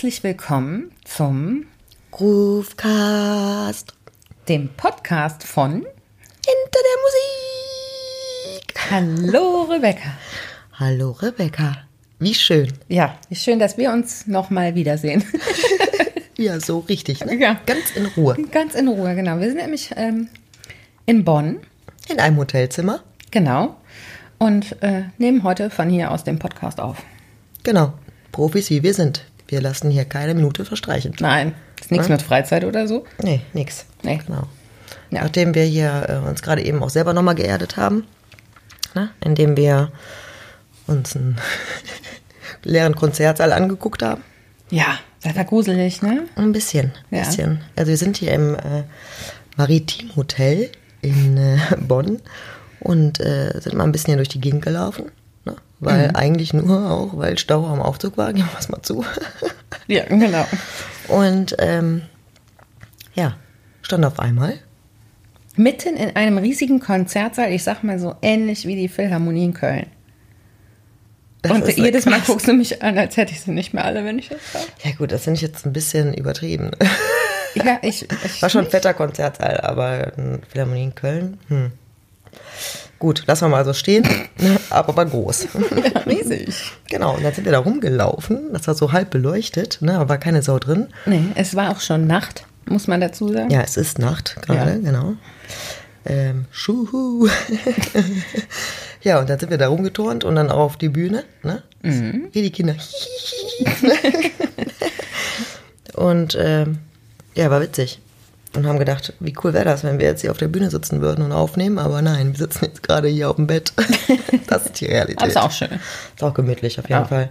Herzlich willkommen zum Groovecast. dem Podcast von Hinter der Musik. Hallo Rebecca. Hallo Rebecca. Wie schön. Ja, wie schön, dass wir uns nochmal wiedersehen. Ja, so richtig. Ne? Ja. Ganz in Ruhe. Ganz in Ruhe, genau. Wir sind nämlich ähm, in Bonn, In einem Hotelzimmer. genau, und äh, nehmen heute von hier aus den Podcast auf. Genau. Profis wie wir sind. Wir lassen hier keine Minute verstreichen. Nein, ist nichts mit Freizeit oder so. Nee, nix. Nee. Genau. Ja. Nachdem wir hier äh, uns gerade eben auch selber nochmal geerdet haben, ne? indem wir uns einen leeren Konzertsaal angeguckt haben. Ja, das war gruselig, ne? Ein bisschen, ein Ja. bisschen. Also wir sind hier im äh, Maritim Hotel in äh, Bonn und äh, sind mal ein bisschen hier durch die Gegend gelaufen. Weil Mhm. eigentlich nur auch, weil Stau am Aufzug war, gehen wir es mal zu. Ja, genau. Und ähm, ja, stand auf einmal. Mitten in einem riesigen Konzertsaal, ich sag mal so ähnlich wie die Philharmonie in Köln. Das Und jedes Mal guckst du mich an, als hätte ich sie nicht mehr alle, wenn ich das sage. Ja gut, das finde ich jetzt ein bisschen übertrieben. Ja, ich, ich War schon ein fetter Konzertsaal, aber ein Philharmonie in Köln, hm. Gut, lassen wir mal so stehen, aber war groß. Ja, riesig. Genau, und dann sind wir da rumgelaufen, das war so halb beleuchtet, ne, aber war keine Sau drin. Nee, es war auch schon Nacht, muss man dazu sagen. Ja, es ist Nacht gerade, Ja. genau. Ähm, Schuhu. ja, und dann sind wir da rumgeturnt und dann auch auf die Bühne, ne? Mhm. Wie die Kinder. und ähm, ja, war witzig. Und haben gedacht, wie cool wäre das, wenn wir jetzt hier auf der Bühne sitzen würden und aufnehmen, aber nein, wir sitzen jetzt gerade hier auf dem Bett. das ist die Realität. Aber ist auch schön. Ist auch gemütlich auf jeden Ja. Fall.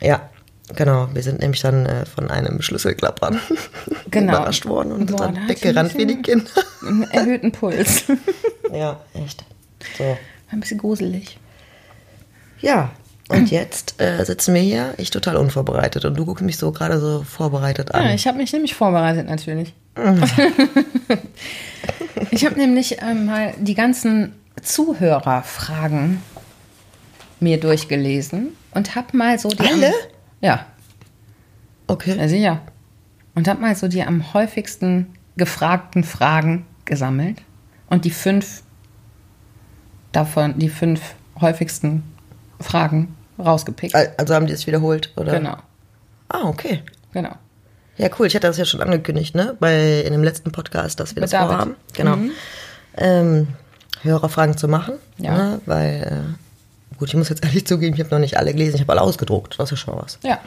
Ja, genau. Wir sind nämlich dann äh, von einem Schlüsselklappern Genau. überrascht worden und Boah, dann weggerannt wie die Kinder. Einen erhöhten Puls. Ja, echt. So. ein bisschen gruselig. Ja, und jetzt äh, sitzen wir hier, ich total unvorbereitet und du guckst mich so gerade so vorbereitet an. Ja, ich habe mich nämlich vorbereitet natürlich. ich habe nämlich ähm, mal die ganzen Zuhörerfragen mir durchgelesen und habe mal so die Alle? Am, ja, okay. ja sicher. Und habe mal so die am häufigsten gefragten Fragen gesammelt und die fünf davon, die fünf häufigsten Fragen rausgepickt. Al- Also haben die es wiederholt, oder? Genau, Ah, okay. genau. Ja, cool. Ich hatte das ja schon angekündigt, ne? Bei in dem letzten Podcast, dass wir Mit das David. vorhaben. Genau. Ähm, Hörerfragen zu machen. Ja. Ne? Weil, äh, gut, ich muss jetzt ehrlich zugeben, ich habe noch nicht alle gelesen, ich habe alle ausgedruckt. Das ist schon was. Ja,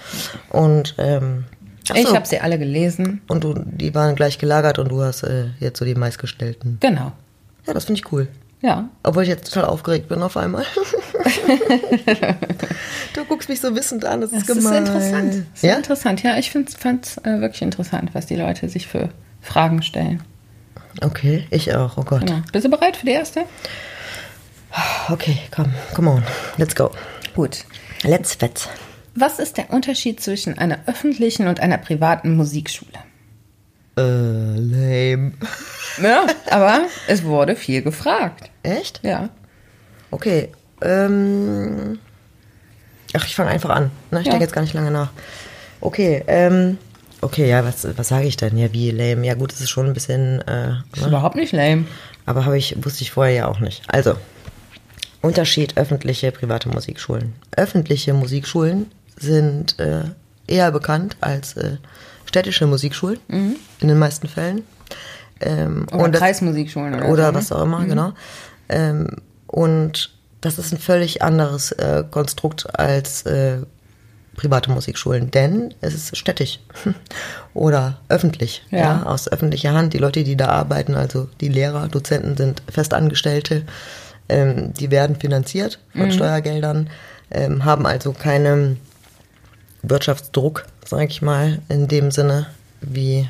Und ähm, ach ich so. habe sie alle gelesen. Und du, die waren gleich gelagert und du hast äh, jetzt so die meistgestellten. Genau, Ja, das finde ich cool. Ja. Obwohl ich jetzt total aufgeregt bin auf einmal. du guckst mich so wissend an, das ist Das ist gemein. interessant. Das ist Ja? interessant. Ja, ich fand es äh, wirklich interessant, was die Leute sich für Fragen stellen. Okay, ich auch. Oh Gott. Genau. Bist du bereit für die erste? Okay, komm, come on. Let's go. Gut. Let's fetz. Was ist der Unterschied zwischen einer öffentlichen und einer privaten Musikschule? Äh, lame. Ja, aber es wurde viel gefragt. Echt? Ja. Okay. Ähm. Ach, ich fange einfach an. Ne? Ich Ja. denke jetzt gar nicht lange nach. Okay, ähm. Okay, ja, was, was sage ich denn? Ja, wie lame? Ja, gut, es ist schon ein bisschen. Äh, Ist überhaupt nicht lame. Aber habe ich, wusste ich vorher ja auch nicht. Also, Unterschied öffentliche, private Musikschulen. Öffentliche Musikschulen sind äh, eher bekannt als äh, städtische Musikschulen, in den meisten Fällen. Ähm, Oder das- Kreismusikschulen oder, oder so, ne? was auch immer, genau. Ähm, und das ist ein völlig anderes äh, Konstrukt als äh, private Musikschulen, denn es ist städtisch oder öffentlich, Ja. ja. aus öffentlicher Hand. Die Leute, die da arbeiten, also die Lehrer, Dozenten sind Festangestellte, ähm, die werden finanziert von Steuergeldern, ähm, haben also keinen Wirtschaftsdruck, sage ich mal, in dem Sinne, wie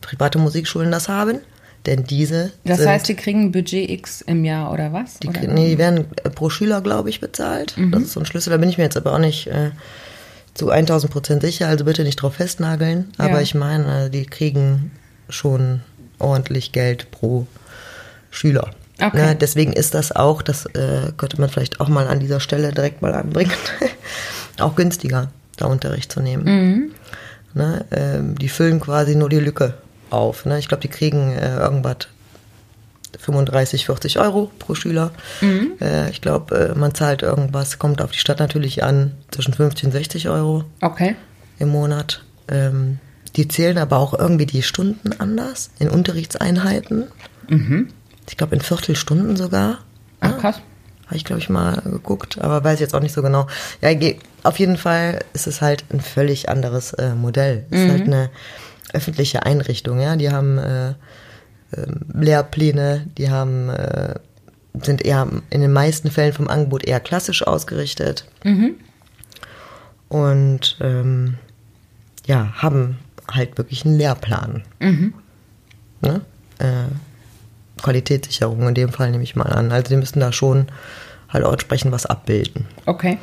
private Musikschulen das haben. Denn diese. Das sind, heißt, die kriegen ein Budget X im Jahr oder was? die, oder? nee, die werden äh, pro Schüler, glaube ich, bezahlt. Das ist so ein Schlüssel. Da bin ich mir jetzt aber auch nicht äh, zu 1000 Prozent sicher. Also bitte nicht drauf festnageln. Aber Ja. ich meine, die kriegen schon ordentlich Geld pro Schüler. Okay. Ne, deswegen ist das auch, das äh, könnte man vielleicht auch mal an dieser Stelle direkt mal anbringen, auch günstiger, da Unterricht zu nehmen. Ne, ähm, die füllen quasi nur die Lücke auf. Ne? Ich glaube, die kriegen äh, irgendwas 35, 40 Euro pro Schüler. Äh, ich glaube, äh, man zahlt irgendwas, kommt auf die Stadt natürlich an, zwischen 50 und 60 Euro Okay. im Monat. Ähm, die zählen aber auch irgendwie die Stunden anders, in Unterrichtseinheiten. Ich glaube, in Viertelstunden sogar. Ach, krass. Habe ich, glaube ich, mal geguckt, aber weiß jetzt auch nicht so genau. Ja, auf jeden Fall ist es halt ein völlig anderes äh, Modell. Es ist halt eine öffentliche Einrichtung, ja. Die haben äh, ähm, Lehrpläne, die haben, äh, sind eher in den meisten Fällen vom Angebot eher klassisch ausgerichtet. Und ähm, ja, haben halt wirklich einen Lehrplan. Ne? Qualitätssicherung in dem Fall nehme ich mal an. Also die müssen da schon halt auch entsprechend was abbilden. Okay.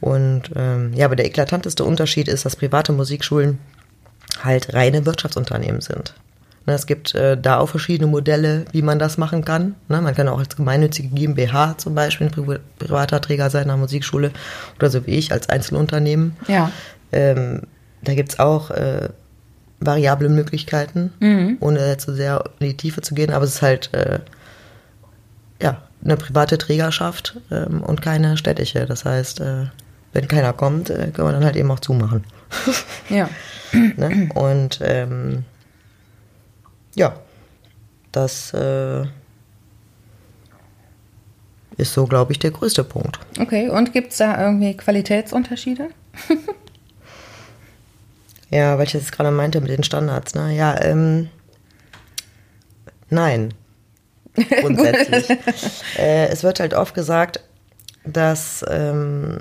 Und ähm, ja, aber der eklatanteste Unterschied ist, dass private Musikschulen halt reine Wirtschaftsunternehmen sind. Ne, es gibt äh, da auch verschiedene Modelle, wie man das machen kann. Ne, man kann auch als gemeinnützige GmbH zum Beispiel ein Pri privater Träger sein einer Musikschule oder so wie ich als Einzelunternehmen. Ja. Ähm, da gibt's auch äh, variable Möglichkeiten, ohne jetzt so sehr in die Tiefe zu gehen, aber es ist halt äh, ja, eine private Trägerschaft ähm, und keine städtische. Das heißt, äh, wenn keiner kommt, äh, können wir dann halt eben auch zumachen. Ja. ne? Und ähm, ja, das äh, ist so, glaube ich, der größte Punkt. Okay. Und gibt es da irgendwie Qualitätsunterschiede? Ja, weil ich jetzt gerade meinte mit den Standards, ne? Ja, ähm, nein. Grundsätzlich. äh, es wird halt oft gesagt, dass ähm,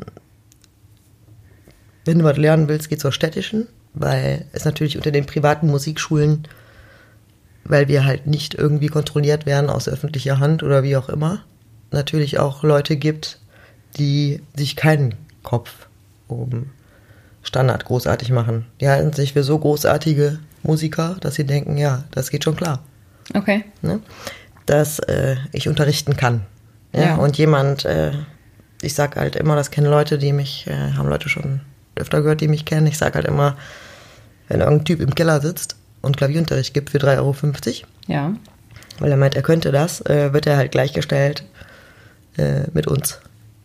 wenn du was lernen willst, geh zur städtischen, weil es natürlich unter den privaten Musikschulen, weil wir halt nicht irgendwie kontrolliert werden aus öffentlicher Hand oder wie auch immer, natürlich auch Leute gibt, die sich keinen Kopf um Standard großartig machen. Die halten sich für so großartige Musiker, dass sie denken, ja, das geht schon klar, Okay. ne? dass äh, ich unterrichten kann. Ja? Ja. Und jemand, äh, ich sag halt immer, das kennen Leute, die mich, äh, haben Leute schon öfter gehört, die mich kennen. Ich sag halt immer, wenn irgendein Typ im Keller sitzt und Klavierunterricht gibt für 3,50 Euro, Ja. weil er meint, er könnte das, äh, wird er halt gleichgestellt äh, mit uns,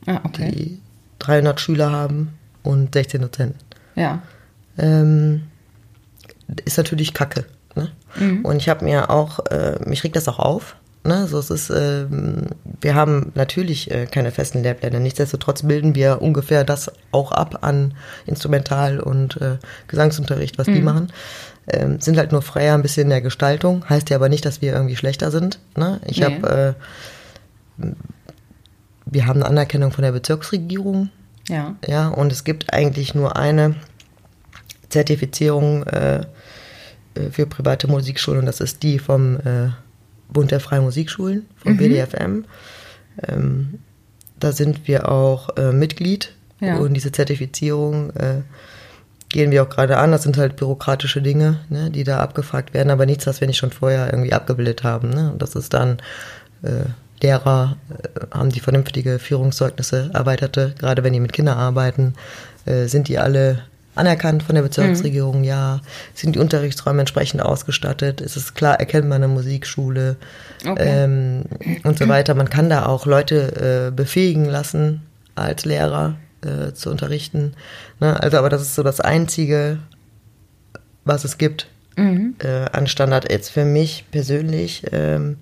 Ah, okay. die 300 Schüler haben und 16 Dozenten. Ja. ähm, ist natürlich Kacke. Ne? Und ich habe mir auch, äh, mich regt das auch auf. Ne? So, es ist, ähm, wir haben natürlich äh, keine festen Lehrpläne. Nichtsdestotrotz bilden wir ungefähr das auch ab an Instrumental- und äh, Gesangsunterricht, was die machen. Ähm, sind halt nur freier ein bisschen in der Gestaltung. Heißt ja aber nicht, dass wir irgendwie schlechter sind. Ne? Ich Nee. habe, äh, wir haben eine Anerkennung von der Bezirksregierung Ja. ja, und es gibt eigentlich nur eine Zertifizierung äh, äh, für private Musikschulen und das ist die vom äh, Bund der Freien Musikschulen, vom BDFM. Ähm, da sind wir auch äh, Mitglied Ja. und diese Zertifizierung äh, gehen wir auch gerade an. Das sind halt bürokratische Dinge, ne, die da abgefragt werden, aber nichts, was wir nicht schon vorher irgendwie abgebildet haben. Ne? Und das ist dann äh, Lehrer äh, haben die vernünftige Führungszeugnisse, erweiterte, gerade wenn die mit Kindern arbeiten, äh, sind die alle anerkannt von der Bezirksregierung, ja, sind die Unterrichtsräume entsprechend ausgestattet, ist es klar erkennbar eine Musikschule Okay. ähm, und so weiter. Man kann da auch Leute äh, befähigen lassen, als Lehrer äh, zu unterrichten. Ne? Also, aber das ist so das Einzige, was es gibt äh, an Standard. Jetzt für mich persönlich ähm,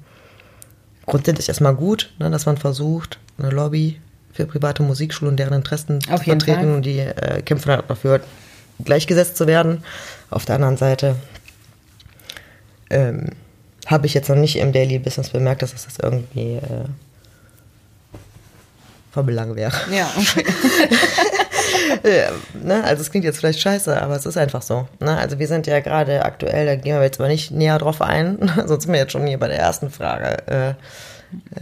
grundsätzlich erstmal gut, ne, dass man versucht, eine Lobby für private Musikschulen und deren Interessen Auf zu vertreten und die äh, kämpfen halt dafür, gleichgesetzt zu werden. Auf der anderen Seite ähm, habe ich jetzt noch nicht im Daily Business bemerkt, dass das irgendwie äh, von Belang wäre. Ja, okay. ja, ne? Also es klingt jetzt vielleicht scheiße, aber es ist einfach so. Ne? Also wir sind ja gerade aktuell, da gehen wir jetzt aber nicht näher drauf ein, sonst sind wir jetzt schon hier bei der ersten Frage. Äh,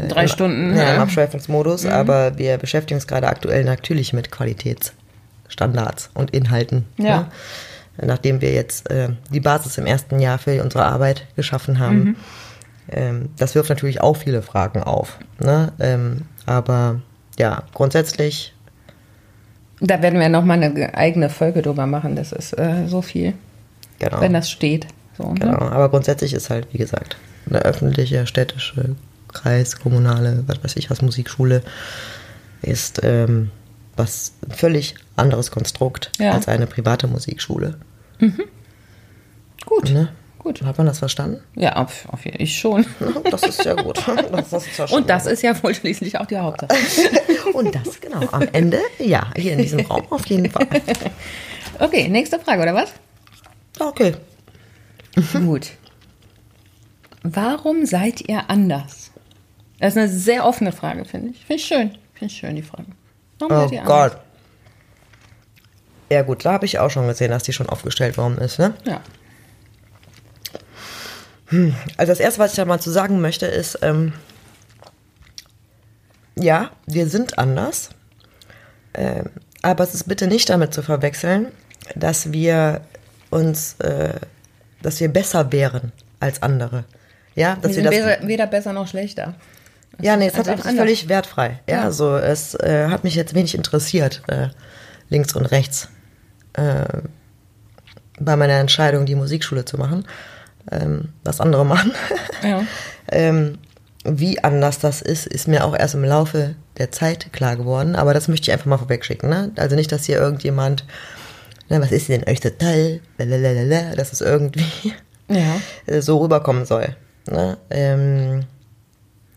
Drei Stunden. Ja, im Abschweifungsmodus, mhm. aber wir beschäftigen uns gerade aktuell natürlich mit Qualitätsstandards und Inhalten. Ja. Ne? Nachdem wir jetzt äh, die Basis im ersten Jahr für unsere Arbeit geschaffen haben. Mhm. Ähm, das wirft natürlich auch viele Fragen auf. Ne? Ähm, aber ja, grundsätzlich da werden wir nochmal eine eigene Folge drüber machen. Das ist äh, so viel. Genau. Wenn das steht. So, ne? genau, aber grundsätzlich ist halt, wie gesagt, eine öffentliche, städtische, Kreis, kommunale, was weiß ich was, Musikschule ist ähm, was ein völlig anderes Konstrukt ja. als eine private Musikschule. Mhm. Gut. Ne? Gut. Hat man das verstanden? Ja, auf, auf ich schon. Das ist ja gut. Das ist Und das ist ja wohl schließlich auch die Hauptsache. Und das, genau. Am Ende, ja, hier in diesem Raum auf jeden Fall. Okay, nächste Frage, oder was? Okay. Gut. Warum seid ihr anders? Das ist eine sehr offene Frage, finde ich. Finde ich schön. Finde ich schön, die Frage. Warum oh Gott. Ja gut, da habe ich auch schon gesehen, dass die schon aufgestellt worden ist, ne? Ja. Hm, also das Erste, was ich da mal zu sagen möchte, ist, ähm, ja, wir sind anders, äh, aber es ist bitte nicht damit zu verwechseln, dass wir uns, äh, dass wir besser wären als andere. Ja, dass wir, wir sind das, weder besser noch schlechter. Ja, nee, es hat völlig wertfrei. Ja, ja. so es äh, hat mich jetzt wenig interessiert, äh, links und rechts, äh, bei meiner Entscheidung, die Musikschule zu machen ähm, was andere machen. Ja. ähm, wie anders das ist, ist mir auch erst im Laufe der Zeit klar geworden. Aber das möchte ich einfach mal vorwegschicken. Ne? Also nicht, dass hier irgendjemand, na, was ist denn euch so toll, Lalalala, dass es irgendwie ja. so rüberkommen soll. Ne? Ähm,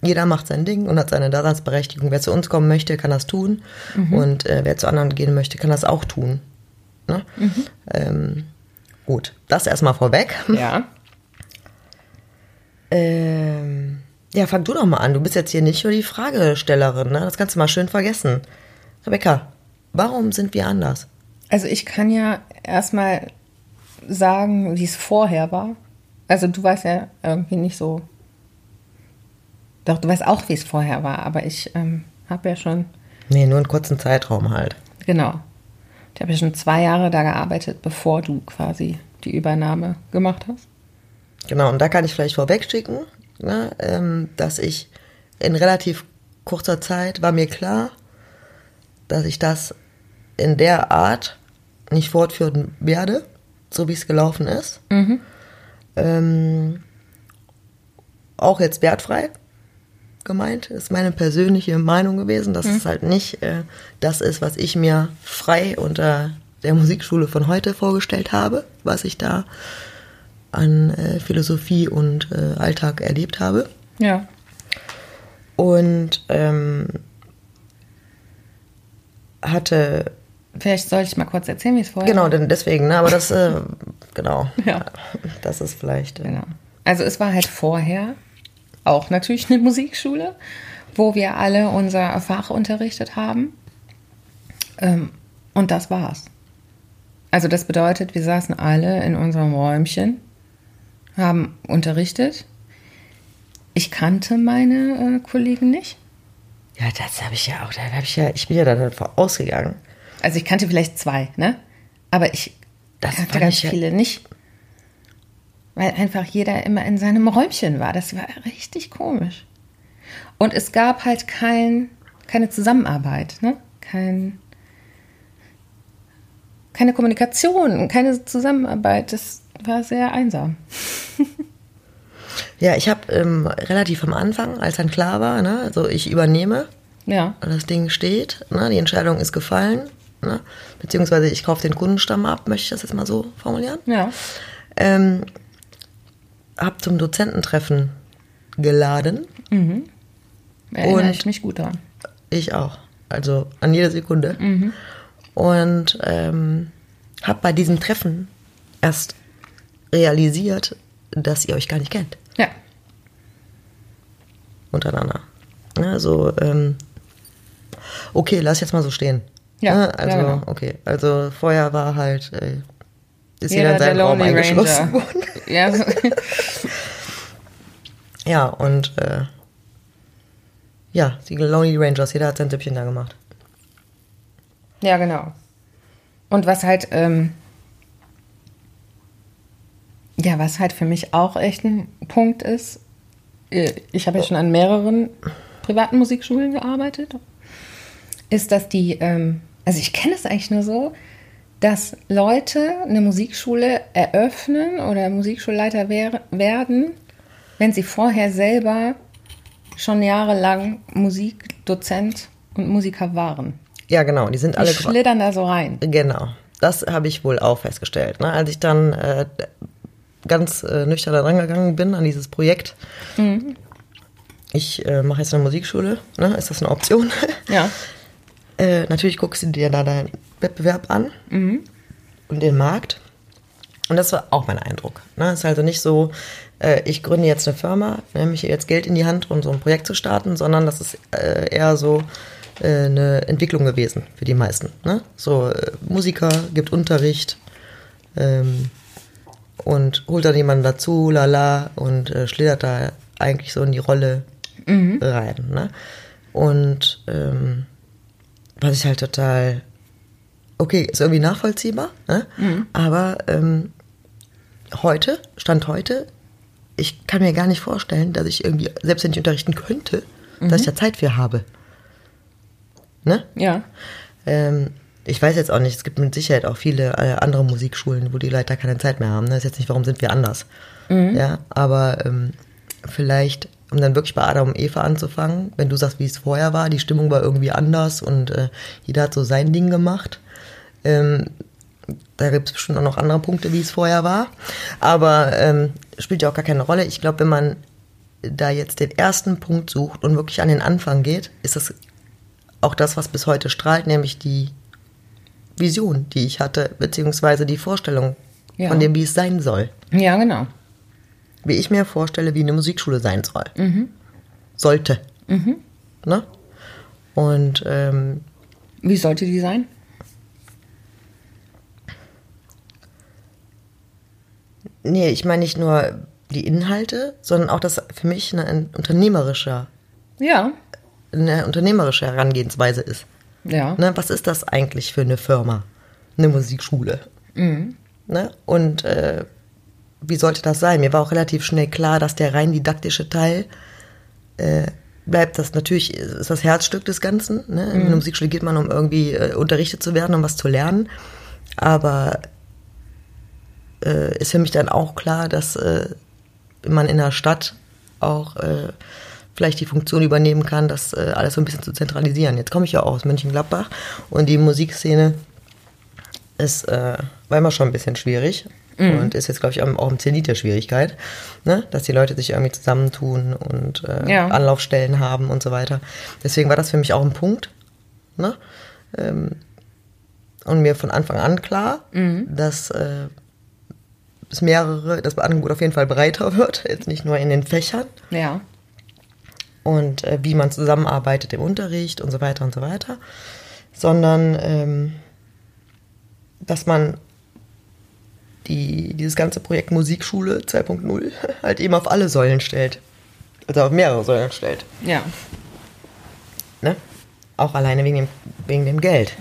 jeder macht sein Ding und hat seine Daseinsberechtigung. Wer zu uns kommen möchte, kann das tun. Mhm. Und äh, wer zu anderen gehen möchte, kann das auch tun. Ne? Mhm. Ähm, gut, das erstmal vorweg. Ja. Ähm, ja, fang du doch mal an. Du bist jetzt hier nicht nur die Fragestellerin, ne? Das kannst du mal schön vergessen. Rebecca, warum sind wir anders? Also ich kann ja erstmal sagen, wie es vorher war. Also du weißt ja irgendwie nicht so. Doch, du weißt auch, wie es vorher war, aber ich ähm, habe ja schon. Nee, nur einen kurzen Zeitraum halt. Genau. Ich habe ja schon zwei Jahre da gearbeitet, bevor du quasi die Übernahme gemacht hast. Genau, und da kann ich vielleicht vorwegschicken, ne, ähm, dass ich in relativ kurzer Zeit war mir klar, dass ich das in der Art nicht fortführen werde, so wie es gelaufen ist. Mhm. Ähm, auch jetzt wertfrei gemeint, ist meine persönliche Meinung gewesen, dass mhm. es halt nicht äh, das ist, was ich mir frei unter der Musikschule von heute vorgestellt habe, was ich da an äh, Philosophie und äh, Alltag erlebt habe. Ja. Und ähm, hatte. Vielleicht soll ich mal kurz erzählen, wie es vorher Genau, denn deswegen, ne, aber das, äh, genau. Ja. Das ist vielleicht. Äh, genau. Also es war halt vorher auch natürlich eine Musikschule, wo wir alle unser Fach unterrichtet haben. Ähm, und das war's. Also das bedeutet, wir saßen alle in unserem Räumchen haben unterrichtet. Ich kannte meine äh, Kollegen nicht. Ja, das habe ich ja auch. Da habe ich ja, ich bin ja davon ausgegangen. Also ich kannte vielleicht zwei, ne? Aber ich das kannte ganz viele ja nicht. Weil einfach jeder immer in seinem Räumchen war. Das war richtig komisch. Und es gab halt kein, keine Zusammenarbeit, ne? Kein, keine Kommunikation, keine Zusammenarbeit. Das war sehr einsam. ja, ich habe ähm, relativ am Anfang, als dann klar war, ne, also ich übernehme, ja. das Ding steht, ne, die Entscheidung ist gefallen, ne, beziehungsweise ich kaufe den Kundenstamm ab, möchte ich das jetzt mal so formulieren. Ja. Ähm, hab zum Dozententreffen geladen. Mhm. Erinnere und ich mich gut daran. Ich auch. Also an jede Sekunde. Mhm. Und ähm, habe bei diesem Treffen erst realisiert, dass ihr euch gar nicht kennt. Ja. Untereinander. Also, ähm, okay, lass jetzt mal so stehen. Ja, Ne? Also, ja, genau. okay. Also vorher war halt, äh, ist jeder, in der seinem Raum Lonely eingeschlossen worden. Ja, Ja, und äh, ja, die Lonely Rangers, jeder hat sein Süppchen da gemacht. ja, genau. Und was halt, ähm, ja, was halt für mich auch echt ein Punkt ist, äh, ich habe ja schon an mehreren privaten Musikschulen gearbeitet, ist, dass die, ähm, also ich kenne es eigentlich nur so, dass Leute eine Musikschule eröffnen oder Musikschulleiter wer werden, wenn sie vorher selber schon jahrelang Musikdozent und Musiker waren. Ja, genau, die sind Die alle schlittern da so rein. Genau, das habe ich wohl auch festgestellt. Ne? Als ich dann äh, ganz äh, nüchtern da dran gegangen bin an dieses Projekt. Ich äh, mache jetzt eine Musikschule, ne? ist das eine Option? Ja. äh, natürlich guckst du dir da deinen Wettbewerb an und den Markt. Und das war auch mein Eindruck. Ne? Es ist also nicht so, äh, ich gründe jetzt eine Firma, nehme ich jetzt Geld in die Hand, um so ein Projekt zu starten, sondern das ist äh, eher so äh, eine Entwicklung gewesen für die meisten. Ne? So äh, Musiker gibt Unterricht ähm, und holt dann jemanden dazu, lala, und äh, schlittert da eigentlich so in die Rolle rein. Ne? Und ähm, was ich halt total okay, ist irgendwie nachvollziehbar, ne? aber ähm, heute, Stand heute, ich kann mir gar nicht vorstellen, dass ich irgendwie, selbst wenn ich unterrichten könnte, dass ich da Zeit für habe. Ne? Ja. Ähm, ich weiß jetzt auch nicht, es gibt mit Sicherheit auch viele äh, andere Musikschulen, wo die Leiter keine Zeit mehr haben. Ne? Das ist jetzt nicht, warum sind wir anders. Ja, aber ähm, vielleicht, um dann wirklich bei Adam und Eva anzufangen, wenn du sagst, wie es vorher war, die Stimmung war irgendwie anders und äh, jeder hat so sein Ding gemacht. Ähm, da gibt es bestimmt auch noch andere Punkte, wie es vorher war. Aber ähm, spielt ja auch gar keine Rolle. Ich glaube, wenn man da jetzt den ersten Punkt sucht und wirklich an den Anfang geht, ist das auch das, was bis heute strahlt, nämlich die Vision, die ich hatte, beziehungsweise die Vorstellung Ja. von dem, wie es sein soll. Ja, genau. Wie ich mir vorstelle, wie eine Musikschule sein soll. Sollte. Ne? Und ähm, Wie sollte die sein? nee, ich meine nicht nur die Inhalte, sondern auch das für mich eine, ein unternehmerischer, Ja. eine unternehmerische Herangehensweise ist. Ja. Ne, was ist das eigentlich für eine Firma? Eine Musikschule. Ne? Und äh, wie sollte das sein? Mir war auch relativ schnell klar, dass der rein didaktische Teil äh, bleibt. Das natürlich ist das Herzstück des Ganzen. Ne? In eine Musikschule geht man, um irgendwie äh, unterrichtet zu werden, um was zu lernen. Aber äh, ist für mich dann auch klar, dass äh, man in der Stadt auch äh, vielleicht die Funktion übernehmen kann, das äh, alles so ein bisschen zu zentralisieren. Jetzt komme ich ja auch aus Mönchengladbach und die Musikszene ist, äh, war immer schon ein bisschen schwierig und ist jetzt, glaube ich, auch im Zenit der Schwierigkeit, ne? dass die Leute sich irgendwie zusammentun und äh, Ja. Anlaufstellen haben und so weiter. Deswegen war das für mich auch ein Punkt. Ne? Ähm, und mir von Anfang an klar, dass äh, es mehrere, das Angebot auf jeden Fall breiter wird, jetzt nicht nur in den Fächern Ja. und äh, wie man zusammenarbeitet im Unterricht und so weiter und so weiter, sondern ähm, dass man die, dieses ganze Projekt Musikschule 2.0 halt eben auf alle Säulen stellt. Also auf mehrere Säulen stellt. Ja. Ne? Auch alleine wegen dem, wegen dem Geld.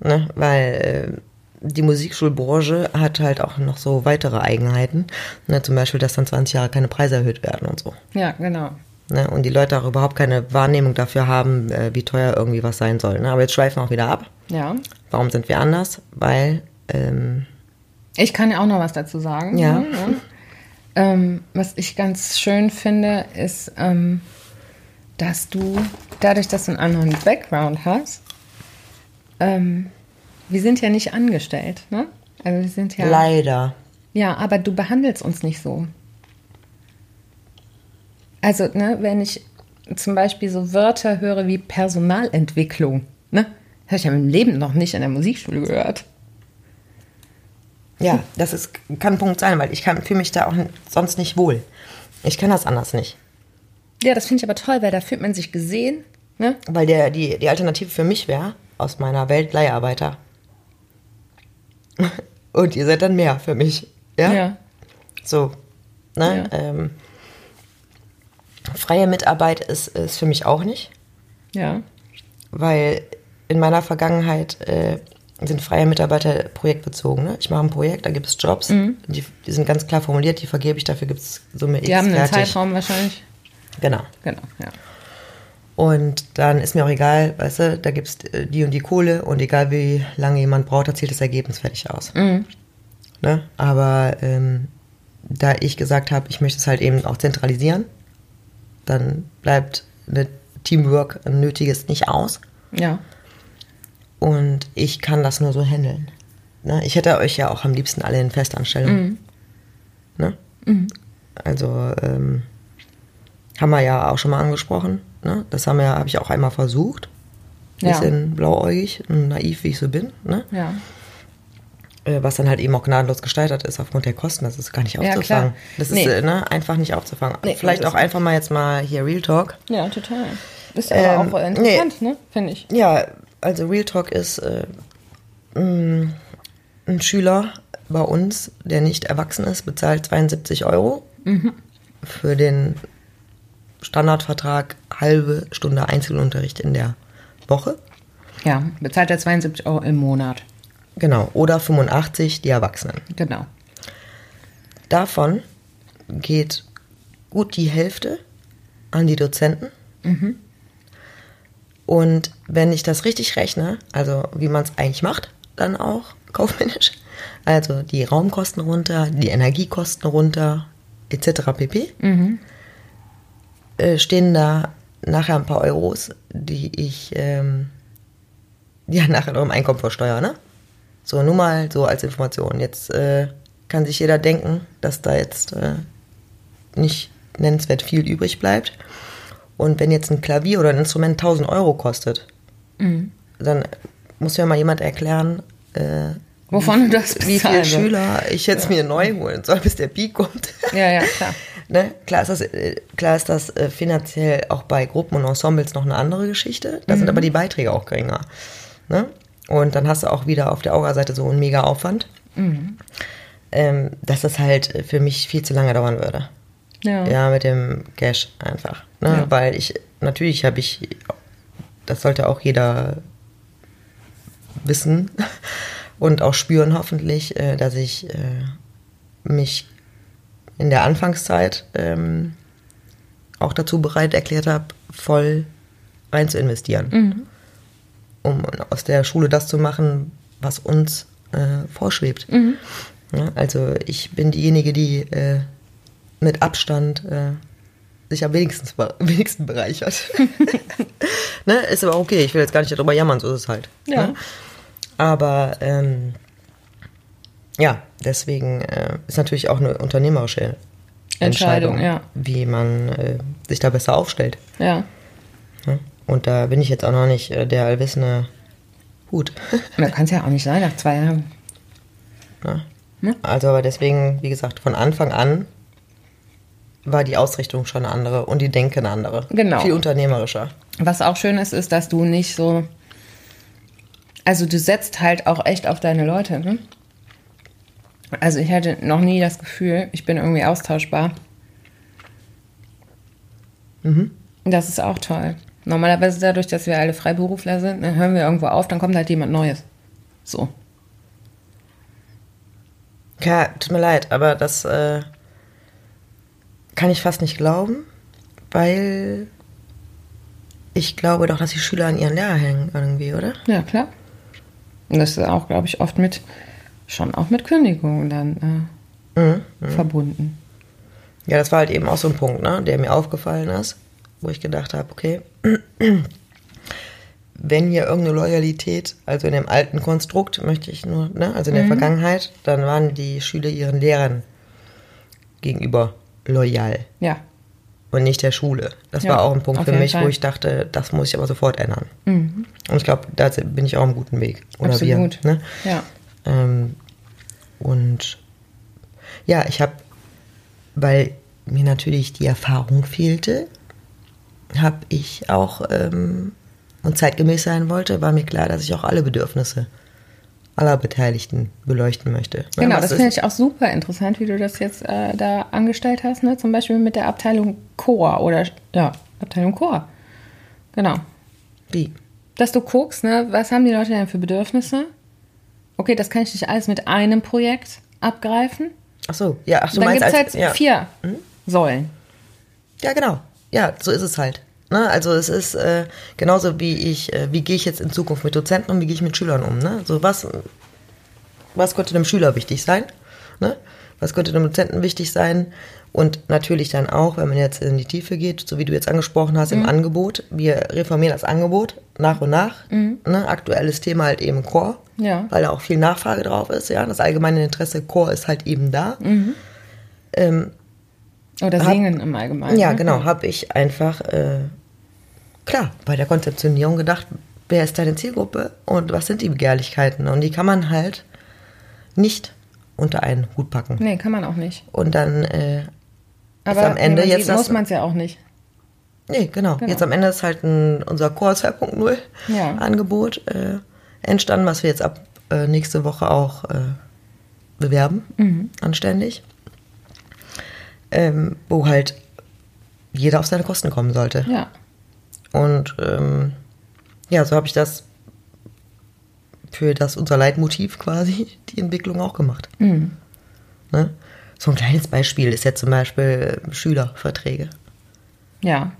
Ne? Weil äh, die Musikschulbranche hat halt auch noch so weitere Eigenheiten. Ne? Zum Beispiel, dass dann 20 Jahre keine Preise erhöht werden und so. Ja, genau. Ne? Und die Leute auch überhaupt keine Wahrnehmung dafür haben, äh, wie teuer irgendwie was sein soll. Ne? Aber jetzt schweifen wir auch wieder ab. Ja. Warum sind wir anders? Weil, ähm, Ich kann ja auch noch was dazu sagen. Ja. Ähm, was ich ganz schön finde, ist, ähm, dass du, dadurch, dass du einen anderen Background hast, ähm, wir sind ja nicht angestellt, ne? Also wir sind ja. leider. Ja, aber du behandelst uns nicht so. Also, ne, wenn ich zum Beispiel so Wörter höre wie Personalentwicklung, ne? Habe ich ja im Leben noch nicht in der Musikschule gehört. Ja, das ist, kann ein Punkt sein, weil ich fühle mich da auch sonst nicht wohl. Ich kann das anders nicht. Ja, das finde ich aber toll, weil da fühlt man sich gesehen, ne? Weil der, die, die Alternative für mich wäre, aus meiner Welt Leiharbeiter. Und ihr seid dann mehr für mich. Ja. Ja. So. Ne? Ja. Ähm, freie Mitarbeit ist, ist für mich auch nicht, Ja. weil in meiner Vergangenheit äh, sind freie Mitarbeiter projektbezogen. Ne? Ich mache ein Projekt, da gibt es Jobs, die, die sind ganz klar formuliert, die vergebe ich, dafür gibt es Summe X Die haben einen fertig. Zeitraum wahrscheinlich. Genau. Genau, ja. Und dann ist mir auch egal, weißt du, da gibt es die und die Kohle und egal wie lange jemand braucht, da zählt das Ergebnis fertig aus. Mhm. Ne? Aber ähm, da ich gesagt habe, ich möchte es halt eben auch zentralisieren, dann bleibt eine Teamwork ein nötiges nicht aus. Ja. Und ich kann das nur so handeln. Ne? Ich hätte euch ja auch am liebsten alle in Festanstellung. Ne? Also ähm, haben wir ja auch schon mal angesprochen. Ne? Das haben wir, habe ich auch einmal versucht. Ja. Bisschen blauäugig und naiv, wie ich so bin. Ne? Ja. Äh, Was dann halt eben auch gnadenlos gesteigert ist aufgrund der Kosten. Das ist gar nicht Ja, aufzufangen. klar. das Nee. ist äh, ne, einfach nicht aufzufangen. Nee, Vielleicht auch einfach mal jetzt mal hier Real Talk. Ja, total. Ist Ähm, aber auch interessant, ne? Finde ich. Ja, also Real Talk ist äh, mh, ein Schüler bei uns, der nicht erwachsen ist, bezahlt 72 Euro für den Standardvertrag halbe Stunde Einzelunterricht in der Woche. Ja, bezahlt er 72 Euro im Monat. Genau, oder 85 die Erwachsenen. Genau. Davon geht gut die Hälfte an die Dozenten. Und wenn ich das richtig rechne, also wie man es eigentlich macht, dann auch kaufmännisch, also die Raumkosten runter, die Energiekosten runter, etc. pp, äh, stehen da nachher ein paar Euros, die ich ähm, ja nachher noch im Einkommen versteuere, ne? So, nur mal so als Information. Jetzt äh, kann sich jeder denken, dass da jetzt äh, nicht nennenswert viel übrig bleibt. Und wenn jetzt ein Klavier oder ein Instrument 1000 Euro kostet, dann muss mir mal jemand erklären, äh, Wovon du das wie viele bezahlen. Schüler ich jetzt mir neu holen soll, bis der Peak kommt. Ja, ja, klar. Ne? Klar ist das, äh, klar ist das äh, finanziell auch bei Gruppen und Ensembles noch eine andere Geschichte. Da sind aber die Beiträge auch geringer. Ne? Und dann hast du auch wieder auf der Aura-Seite so einen mega Aufwand. Ähm, dass das halt für mich viel zu lange dauern würde. Ja. Ja, mit dem Cash einfach. Ne? Ja. Weil ich, natürlich habe ich, das sollte auch jeder wissen und auch spüren hoffentlich, äh, dass ich äh, mich in der Anfangszeit ähm, auch dazu bereit erklärt habe, voll rein zu investieren. Um aus der Schule das zu machen, was uns äh, vorschwebt. Ja, also ich bin diejenige, die äh, mit Abstand äh, sich am wenigsten, wenigsten bereichert. ne? Ist aber okay, ich will jetzt gar nicht darüber jammern, so ist es halt. Ja. Ne? Aber ähm, ja, deswegen äh, ist natürlich auch eine unternehmerische Entscheidung, Entscheidung, ja. wie man äh, sich da besser aufstellt. Ja. Ne? Und da bin ich jetzt auch noch nicht äh, der allwissende Hut. Da kann es ja auch nicht sein nach zwei Jahren. Ne? Ne? Also aber deswegen, wie gesagt, von Anfang an war die Ausrichtung schon eine andere und die Denke eine andere. Genau. Viel unternehmerischer. Was auch schön ist, ist, dass du nicht so. Also du setzt halt auch echt auf deine Leute, ne? Also ich hatte noch nie das Gefühl, ich bin irgendwie austauschbar. Das ist auch toll. Normalerweise dadurch, dass wir alle Freiberufler sind, dann hören wir irgendwo auf, dann kommt halt jemand Neues. So. Ja, tut mir leid, aber das äh, kann ich fast nicht glauben, weil ich glaube doch, dass die Schüler an ihren Lehrer hängen irgendwie, oder? Ja, klar. Und das ist auch, glaube ich, oft mit, schon auch mit Kündigungen dann äh, verbunden. Ja, das war halt eben auch so ein Punkt, ne, der mir aufgefallen ist, wo ich gedacht habe, okay, wenn hier irgendeine Loyalität, also in dem alten Konstrukt möchte ich nur, ne, also in der Vergangenheit, dann waren die Schüler ihren Lehrern gegenüber loyal Ja. und nicht der Schule. Das Ja, war auch ein Punkt für mich, wo Fall. ich dachte, das muss ich aber sofort ändern. Und ich glaube, da bin ich auch am guten Weg. Oder Absolut. wir. Ne? Ja. Ähm, und ja, ich habe, weil mir natürlich die Erfahrung fehlte, habe ich auch ähm, und zeitgemäß sein wollte, war mir klar, dass ich auch alle Bedürfnisse aller Beteiligten beleuchten möchte. Genau, das finde ich auch super interessant, wie du das jetzt äh, da angestellt hast, ne? Zum Beispiel mit der Abteilung Chor oder ja, Abteilung Chor. Genau. Wie? Dass du guckst, ne, was haben die Leute denn für Bedürfnisse? Okay, das kann ich nicht alles mit einem Projekt abgreifen. Ach so, ja, ach, du Dann gibt es halt ja. vier Säulen. Ja, genau. Ja, so ist es halt. Ne? Also es ist äh, genauso wie ich, äh, wie gehe ich jetzt in Zukunft mit Dozenten um, wie gehe ich mit Schülern um. Ne? So was, was könnte einem Schüler wichtig sein? Ne? Was könnte einem Dozenten wichtig sein? Und natürlich dann auch, wenn man jetzt in die Tiefe geht, so wie du jetzt angesprochen hast, im Angebot. Wir reformieren das Angebot nach und nach. Ne? Aktuelles Thema halt eben Chor, Ja. weil da auch viel Nachfrage drauf ist. Ja, das allgemeine Interesse Chor ist halt eben da. Ähm, Oder Hab- Singen im Allgemeinen. ja, ne? genau, habe ich einfach, äh, klar, bei der Konzeptionierung gedacht, wer ist deine Zielgruppe und was sind die Begehrlichkeiten? Und die kann man halt nicht unter einen Hut packen. Nee, kann man auch nicht. Und dann, äh, Aber am Ende man jetzt sieht, das- muss man es ja auch nicht. nee, genau. Genau. Jetzt am Ende ist halt ein, unser Core 2.0 Ja. Angebot äh, entstanden, was wir jetzt ab äh, nächste Woche auch äh, bewerben, Mhm. anständig. Ähm, wo halt jeder auf seine Kosten kommen sollte. Ja. Und ähm, ja, so habe ich das für das unser Leitmotiv quasi die Entwicklung auch gemacht. Mhm. Ne? So ein kleines Beispiel ist jetzt zum Beispiel äh, Schülerverträge. Ja.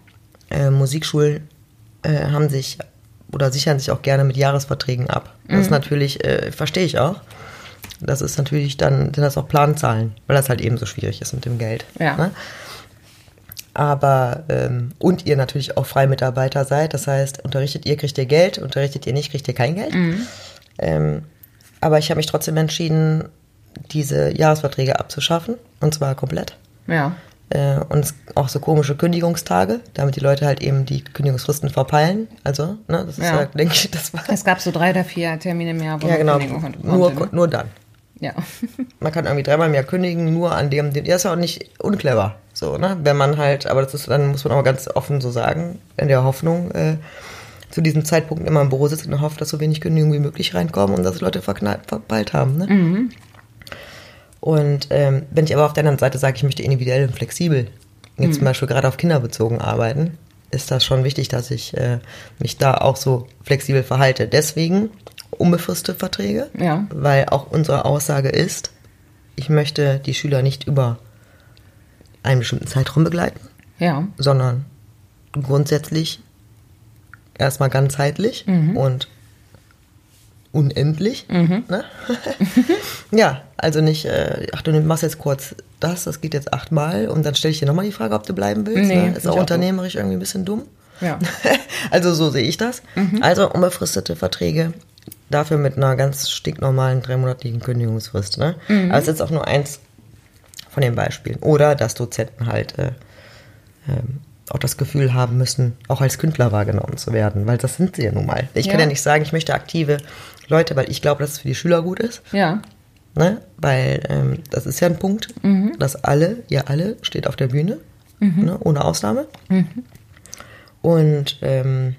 Äh, Musikschulen äh, haben sich oder sichern sich auch gerne mit Jahresverträgen ab. Das Mhm. ist natürlich, äh, verstehe ich auch. Das ist natürlich dann, sind das auch Planzahlen, weil das halt eben so schwierig ist mit dem Geld. Ja. Ne? Aber, ähm, und ihr natürlich auch Freimitarbeiter seid, das heißt, unterrichtet ihr, kriegt ihr Geld, unterrichtet ihr nicht, kriegt ihr kein Geld. Ähm, aber ich habe mich trotzdem entschieden, diese Jahresverträge abzuschaffen, und zwar komplett. Ja. Äh, und auch so komische Kündigungstage, damit die Leute halt eben die Kündigungsfristen verpeilen. Also, ne, das ist Ja. ja, denke ich, das war. Es gab so drei oder vier Termine im Jahr, wo Ja, genau. kündigen konnte. Nur, konnte, ne? nur dann. Ja. Man kann irgendwie dreimal im Jahr kündigen, nur an dem, den, ja, ist ja auch nicht unclever. So, ne? Wenn man halt, aber das ist, dann muss man auch ganz offen so sagen, in der Hoffnung, äh, zu diesem Zeitpunkt immer im Büro sitzt und hofft, dass so wenig Kündigungen wie möglich reinkommen und dass Leute verknallt, verpeilt haben. Ne? Und ähm, wenn ich aber auf der anderen Seite sage, ich möchte individuell und flexibel, jetzt zum Beispiel gerade auf Kinder bezogen arbeiten, ist das schon wichtig, dass ich äh, mich da auch so flexibel verhalte. Deswegen unbefristete Verträge, Ja. weil auch unsere Aussage ist, ich möchte die Schüler nicht über einen bestimmten Zeitraum begleiten, Ja. sondern grundsätzlich erstmal ganzheitlich und unendlich. Ne? ja, also nicht, äh, ach du machst jetzt kurz das, das geht jetzt achtmal und dann stelle ich dir nochmal die Frage, ob du bleiben willst. Nee, ne? Ist auch auch unternehmerisch irgendwie ein bisschen dumm. Ja. also so sehe ich das. Also unbefristete Verträge, dafür mit einer ganz stinknormalen dreimonatigen Kündigungsfrist. Ne? Aber es ist jetzt auch nur eins von den Beispielen. Oder dass Dozenten halt äh, ähm, auch das Gefühl haben müssen, auch als Künstler wahrgenommen zu werden, weil das sind sie ja nun mal. Ich kann Ja. ja nicht sagen, ich möchte aktive Leute, weil ich glaube, dass es für die Schüler gut ist. Ja. Ne? Weil ähm, das ist ja ein Punkt, dass alle, ihr alle steht auf der Bühne, ne? ohne Ausnahme. Und ähm,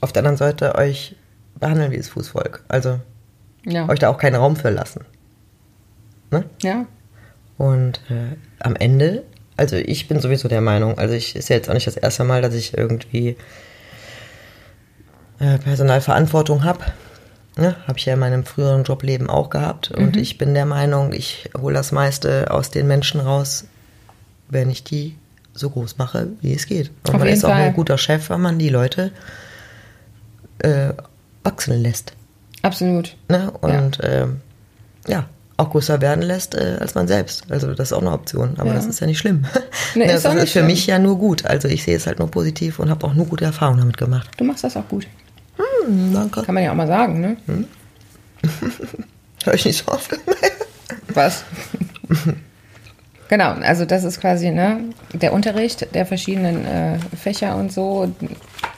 auf der anderen Seite euch behandeln wie das Fußvolk. Also Ja. euch da auch keinen Raum für lassen. Ne? Ja. Und äh, am Ende, also ich bin sowieso der Meinung, also ich ist ja jetzt auch nicht das erste Mal, dass ich irgendwie äh, Personalverantwortung habe. Ne? Habe ich ja in meinem früheren Jobleben auch gehabt. Und ich bin der Meinung, ich hole das meiste aus den Menschen raus, wenn ich die so groß mache, wie es geht. Und Auf man ist auch Fall. ein guter Chef, wenn man die Leute äh, wachsen lässt. Absolut. Ne? Und ähm, ja, auch größer werden lässt äh, als man selbst. Also das ist auch eine Option, aber Ja. das ist ja nicht schlimm. Nee, Ne, ist das auch ist nicht für schlimm. mich ja nur gut. Also ich sehe es halt nur positiv und habe auch nur gute Erfahrungen damit gemacht. Du machst das auch gut. Hm, danke. Kann man ja auch mal sagen, ne? Hör ich nicht so oft. Was? genau, also das ist quasi ne, der Unterricht der verschiedenen äh, Fächer und so,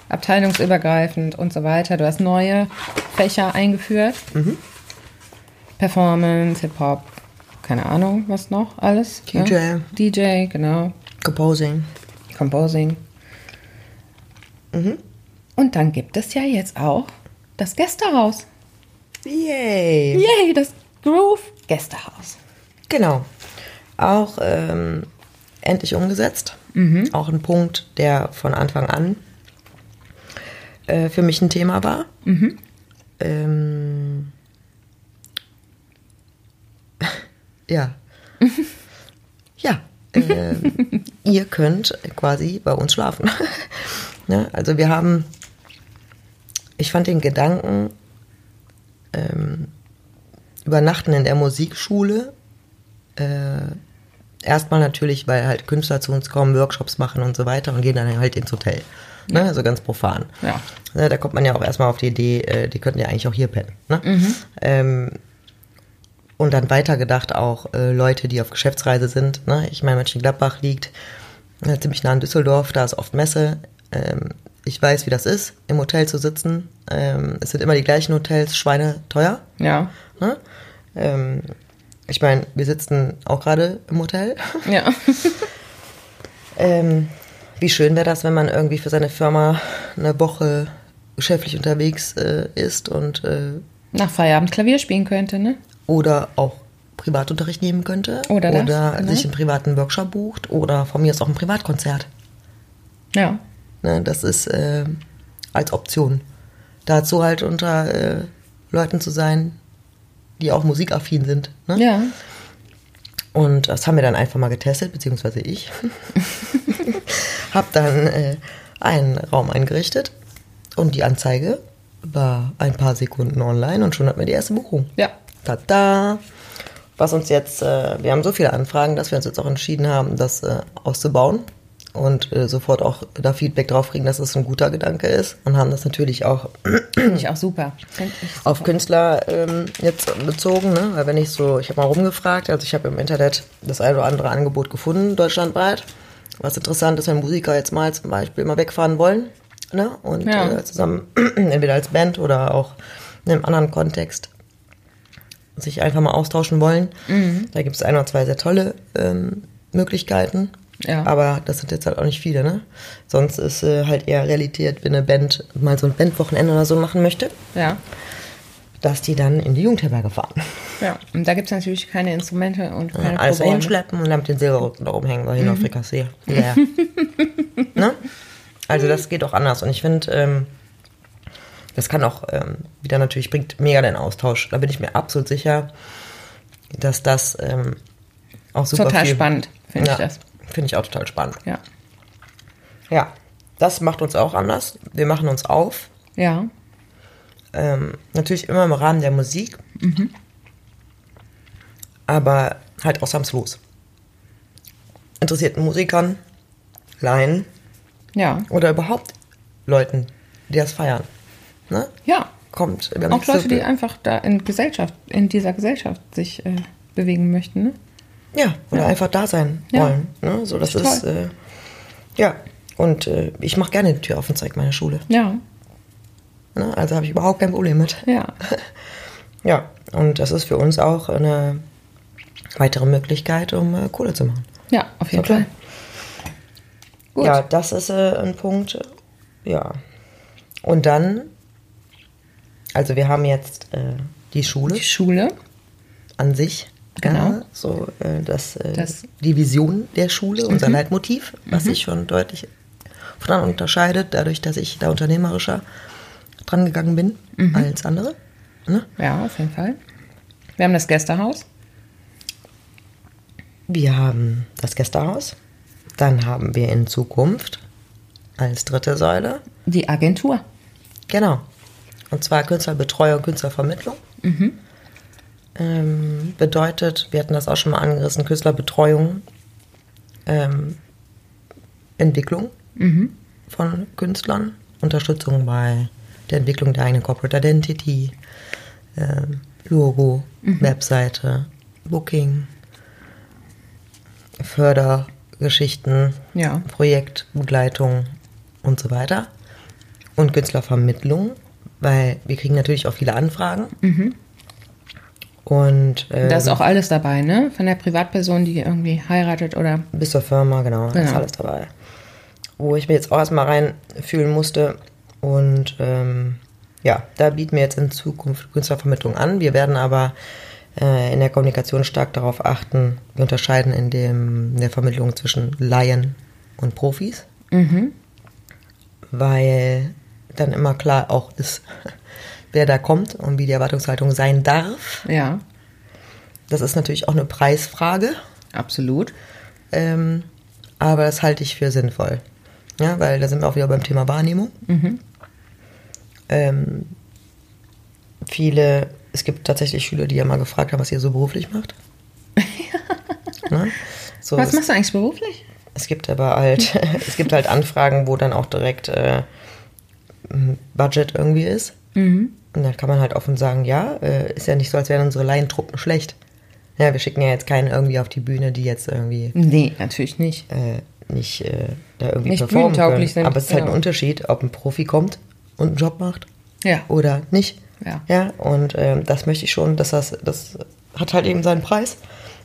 abteilungsübergreifend und so weiter. Du hast neue Fächer eingeführt. Performance, Hip-Hop, keine Ahnung, was noch alles. DJ. Ne? DJ, genau. Composing. Composing. Und dann gibt es ja jetzt auch das Gästehaus. Yay! Yay, das Groove Gästehaus. Genau. Auch ähm, endlich umgesetzt. Auch ein Punkt, der von Anfang an äh, für mich ein Thema war. Ähm, ja. ja. Ähm, ihr könnt quasi bei uns schlafen. ne? Also wir haben, ich fand den Gedanken, ähm, übernachten in der Musikschule äh, erstmal natürlich, weil halt Künstler zu uns kommen, Workshops machen und so weiter und gehen dann halt ins Hotel. Ne? Also ganz profan. Ja. Ne, da kommt man ja auch erstmal auf die Idee, äh, die könnten ja eigentlich auch hier pennen. Ne? Ähm, und dann weitergedacht auch äh, Leute, die auf Geschäftsreise sind. Ne? Ich meine, Mönchengladbach liegt äh, ziemlich nah an Düsseldorf, da ist oft Messe. Ähm, ich weiß, wie das ist, im Hotel zu sitzen. Ähm, es sind immer die gleichen Hotels, Schweine teuer. Ja. Ne? Ähm, ich meine, wir sitzen auch gerade im Hotel. Ja. Ähm, wie schön wäre das, wenn man irgendwie für seine Firma eine Woche geschäftlich unterwegs äh, ist und äh, Nach Feierabend Klavier spielen könnte, ne? oder auch Privatunterricht nehmen könnte Oder das, oder genau. sich einen privaten Workshop bucht oder von mir ist auch ein Privatkonzert. Ja. Ne, das ist äh, als Option. Dazu halt unter äh, Leuten zu sein, die auch musikaffin sind. Ne? Ja. Und das haben wir dann einfach mal getestet, beziehungsweise ich. Hab dann äh, einen Raum eingerichtet und die Anzeige war ein paar Sekunden online und schon hatten wir die erste Buchung. Ja. Tada! Was uns jetzt, äh, wir haben so viele Anfragen, dass wir uns jetzt auch entschieden haben, das äh, auszubauen und äh, sofort auch da Feedback drauf kriegen, dass es ein guter Gedanke ist und haben das natürlich auch Finde ich auch super. Find ich super. auf Künstler ähm, jetzt bezogen, ne? weil wenn ich so, ich habe mal rumgefragt, also ich habe im Internet das ein oder andere Angebot gefunden, deutschlandweit, was interessant ist, wenn Musiker jetzt mal zum Beispiel mal wegfahren wollen ne? und Ja. äh, zusammen, entweder als Band oder auch in einem anderen Kontext, sich einfach mal austauschen wollen. Mhm. Da gibt es ein oder zwei sehr tolle ähm, Möglichkeiten. Ja. Aber das sind jetzt halt auch nicht viele, ne? Sonst ist äh, halt eher Realität, wenn eine Band mal so ein Bandwochenende oder so machen möchte Ja. dass die dann in die Jugendherberge fahren. Ja. Und da gibt es natürlich keine Instrumente und keine Alles Programme. hinschleppen und dann mit den Silberrücken da oben hängen, dahin auf Frikassee. Ja. ne? Also das geht auch anders. Und ich finde, ähm, das kann auch ähm, wieder natürlich, bringt mega den Austausch. Da bin ich mir absolut sicher, dass das ähm, auch super Total viel, spannend, finde ich Ja, das. Finde ich auch total spannend. Ja. Ja, das macht uns auch anders. Wir machen uns auf. Ja. Ähm, natürlich immer im Rahmen der Musik. Aber halt ausnahmslos. Interessierten Musikern, Laien Ja. oder überhaupt Leuten, die das feiern. Ne? Ja. Kommt. Auch Leute, die einfach da in Gesellschaft, in dieser Gesellschaft sich äh, bewegen möchten, ne? Ja, oder einfach da sein Ja. wollen. Ne? So, das Toll. ist, äh, ja. Und äh, ich mache gerne die Tür auf und zeige meine Schule. Ja. Ne? Also habe ich überhaupt kein Problem mit. Ja. Ja, und das ist für uns auch eine weitere Möglichkeit, um äh, Kohle zu machen. Ja, auf jeden So klar. Fall. Gut. Ja, das ist äh, ein Punkt. Ja. Und dann, also wir haben jetzt äh, die Schule Die Schule. an sich. Genau. Ja, so äh, das, äh, Das- Mhm. die Vision der Schule, unser Leitmotiv, was sich schon deutlich von anderen unterscheidet, dadurch, dass ich da unternehmerischer dran gegangen bin Mhm. als andere. Ne? Ja, auf jeden Fall. Wir haben das Gästehaus. Wir haben das Gästehaus. Dann haben wir in Zukunft als dritte Säule, Die Agentur. genau, und zwar Künstlerbetreuung, Künstlervermittlung. Ähm, bedeutet, wir hatten das auch schon mal angerissen, Künstlerbetreuung, ähm, Entwicklung von Künstlern, Unterstützung bei der Entwicklung der eigenen Corporate Identity, ähm, Logo, Webseite, Booking, Fördergeschichten, Ja. Projektbegleitung und so weiter. Und Künstlervermittlung, weil wir kriegen natürlich auch viele Anfragen. Und ähm, Da ist auch alles dabei, ne? Von der Privatperson, die irgendwie heiratet oder. bis zur Firma, genau, da ist Genau. alles dabei. Wo ich mir jetzt auch erstmal reinfühlen musste Und ähm, ja, da bieten wir jetzt in Zukunft Künstlervermittlung an. Wir werden aber äh, in der Kommunikation stark darauf achten, wir unterscheiden in, dem, in der Vermittlung zwischen Laien und Profis. Weil dann immer klar auch ist, wer da kommt und wie die Erwartungshaltung sein darf. Ja, Das ist natürlich auch eine Preisfrage. absolut. Ähm, aber das halte ich für sinnvoll. Ja, weil da sind wir auch wieder beim Thema Wahrnehmung. Ähm, viele, es gibt tatsächlich Schüler, die ja mal gefragt haben, was ihr so beruflich macht. Ne? So, Was machst du eigentlich beruflich? es gibt aber halt, es gibt halt Anfragen, wo dann auch direkt äh, Budget irgendwie ist. Und dann kann man halt offen sagen, ja, äh, ist ja nicht so, als wären unsere Laientruppen schlecht. Ja, wir schicken ja jetzt keinen irgendwie auf die Bühne, die jetzt irgendwie Nee, natürlich nicht. äh, nicht äh, da irgendwie Nicht performen können. sind, Aber es ist halt genau. ein Unterschied, ob ein Profi kommt und einen Job macht Ja. oder nicht. Ja. Ja, und ähm, das möchte ich schon, dass das, das hat halt eben seinen Preis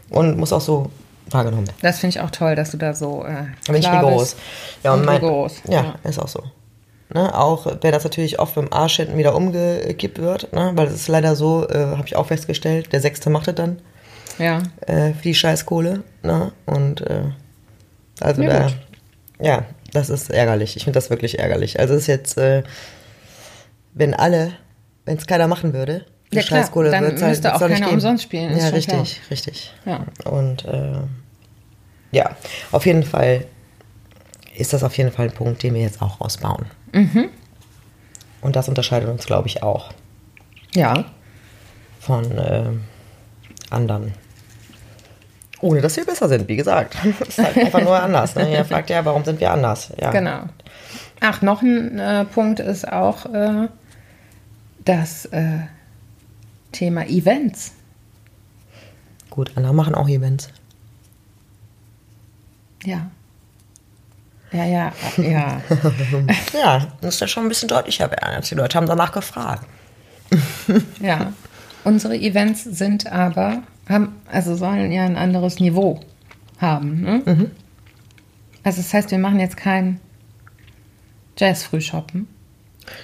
und muss auch so wahrgenommen werden. Das finde ich auch toll, dass du da so äh, bin ich rigoros. Ja, Und mein, rigoros, Ja, ja. ist auch so. Ne, auch wenn das natürlich oft beim Arsch hinten wieder umgekippt wird, ne, weil es ist leider so, äh, habe ich auch festgestellt, der Sechste macht es dann Ja, äh, für die Scheißkohle. Ne? Und äh, also Ja, da, gut. ja, das ist ärgerlich. Ich finde das wirklich ärgerlich. Also es ist jetzt, äh, wenn alle, wenn es keiner machen würde, die Ja, klar, Scheißkohle dann wird's halt, müsste auch keiner umsonst spielen, Ja, richtig, richtig. Ja. Und äh, ja, auf jeden Fall ist das auf jeden Fall ein Punkt, den wir jetzt auch ausbauen. Mhm. Und das unterscheidet uns, glaube ich, auch ja. von äh, anderen. Ohne dass wir besser sind, wie gesagt. Es ist halt einfach nur anders. Ne? Ihr fragt ja, warum sind wir anders? Ja. Genau. Ach, noch ein äh, Punkt ist auch äh, das äh, Thema Events. Gut, andere machen auch Events. Ja. Ja, ja, ja. Ja, das ist ja schon ein bisschen deutlicher werden. Die Leute haben danach gefragt. ja. Unsere Events sind aber, haben, also sollen ja ein anderes Niveau haben. Ne? Mhm. Also das heißt, wir machen jetzt kein Jazz-Frühshoppen.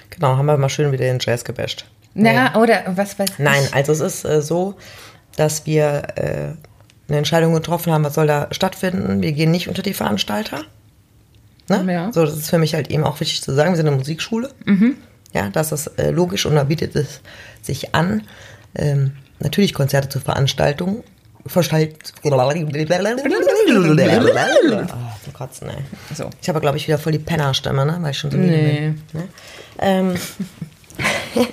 Genau, haben wir mal schön wieder den Jazz gebasht. Na, oder was weiß Nein, ich. also es ist äh, so, dass wir äh, eine Entscheidung getroffen haben, was soll da stattfinden. Wir gehen nicht unter die Veranstalter. Ne? Ja. So, das ist für mich halt eben auch wichtig zu sagen. Wir sind eine Musikschule. Ja, das ist äh, logisch und da bietet es sich an, ähm, natürlich Konzerte zu Veranstaltungen. Verstalt. Oh, zum Kotzen, ey. So. Ich habe, glaube ich, wieder voll die Pennerstimme, ne? Weil ich schon so Nee. bin. Ne? Ähm,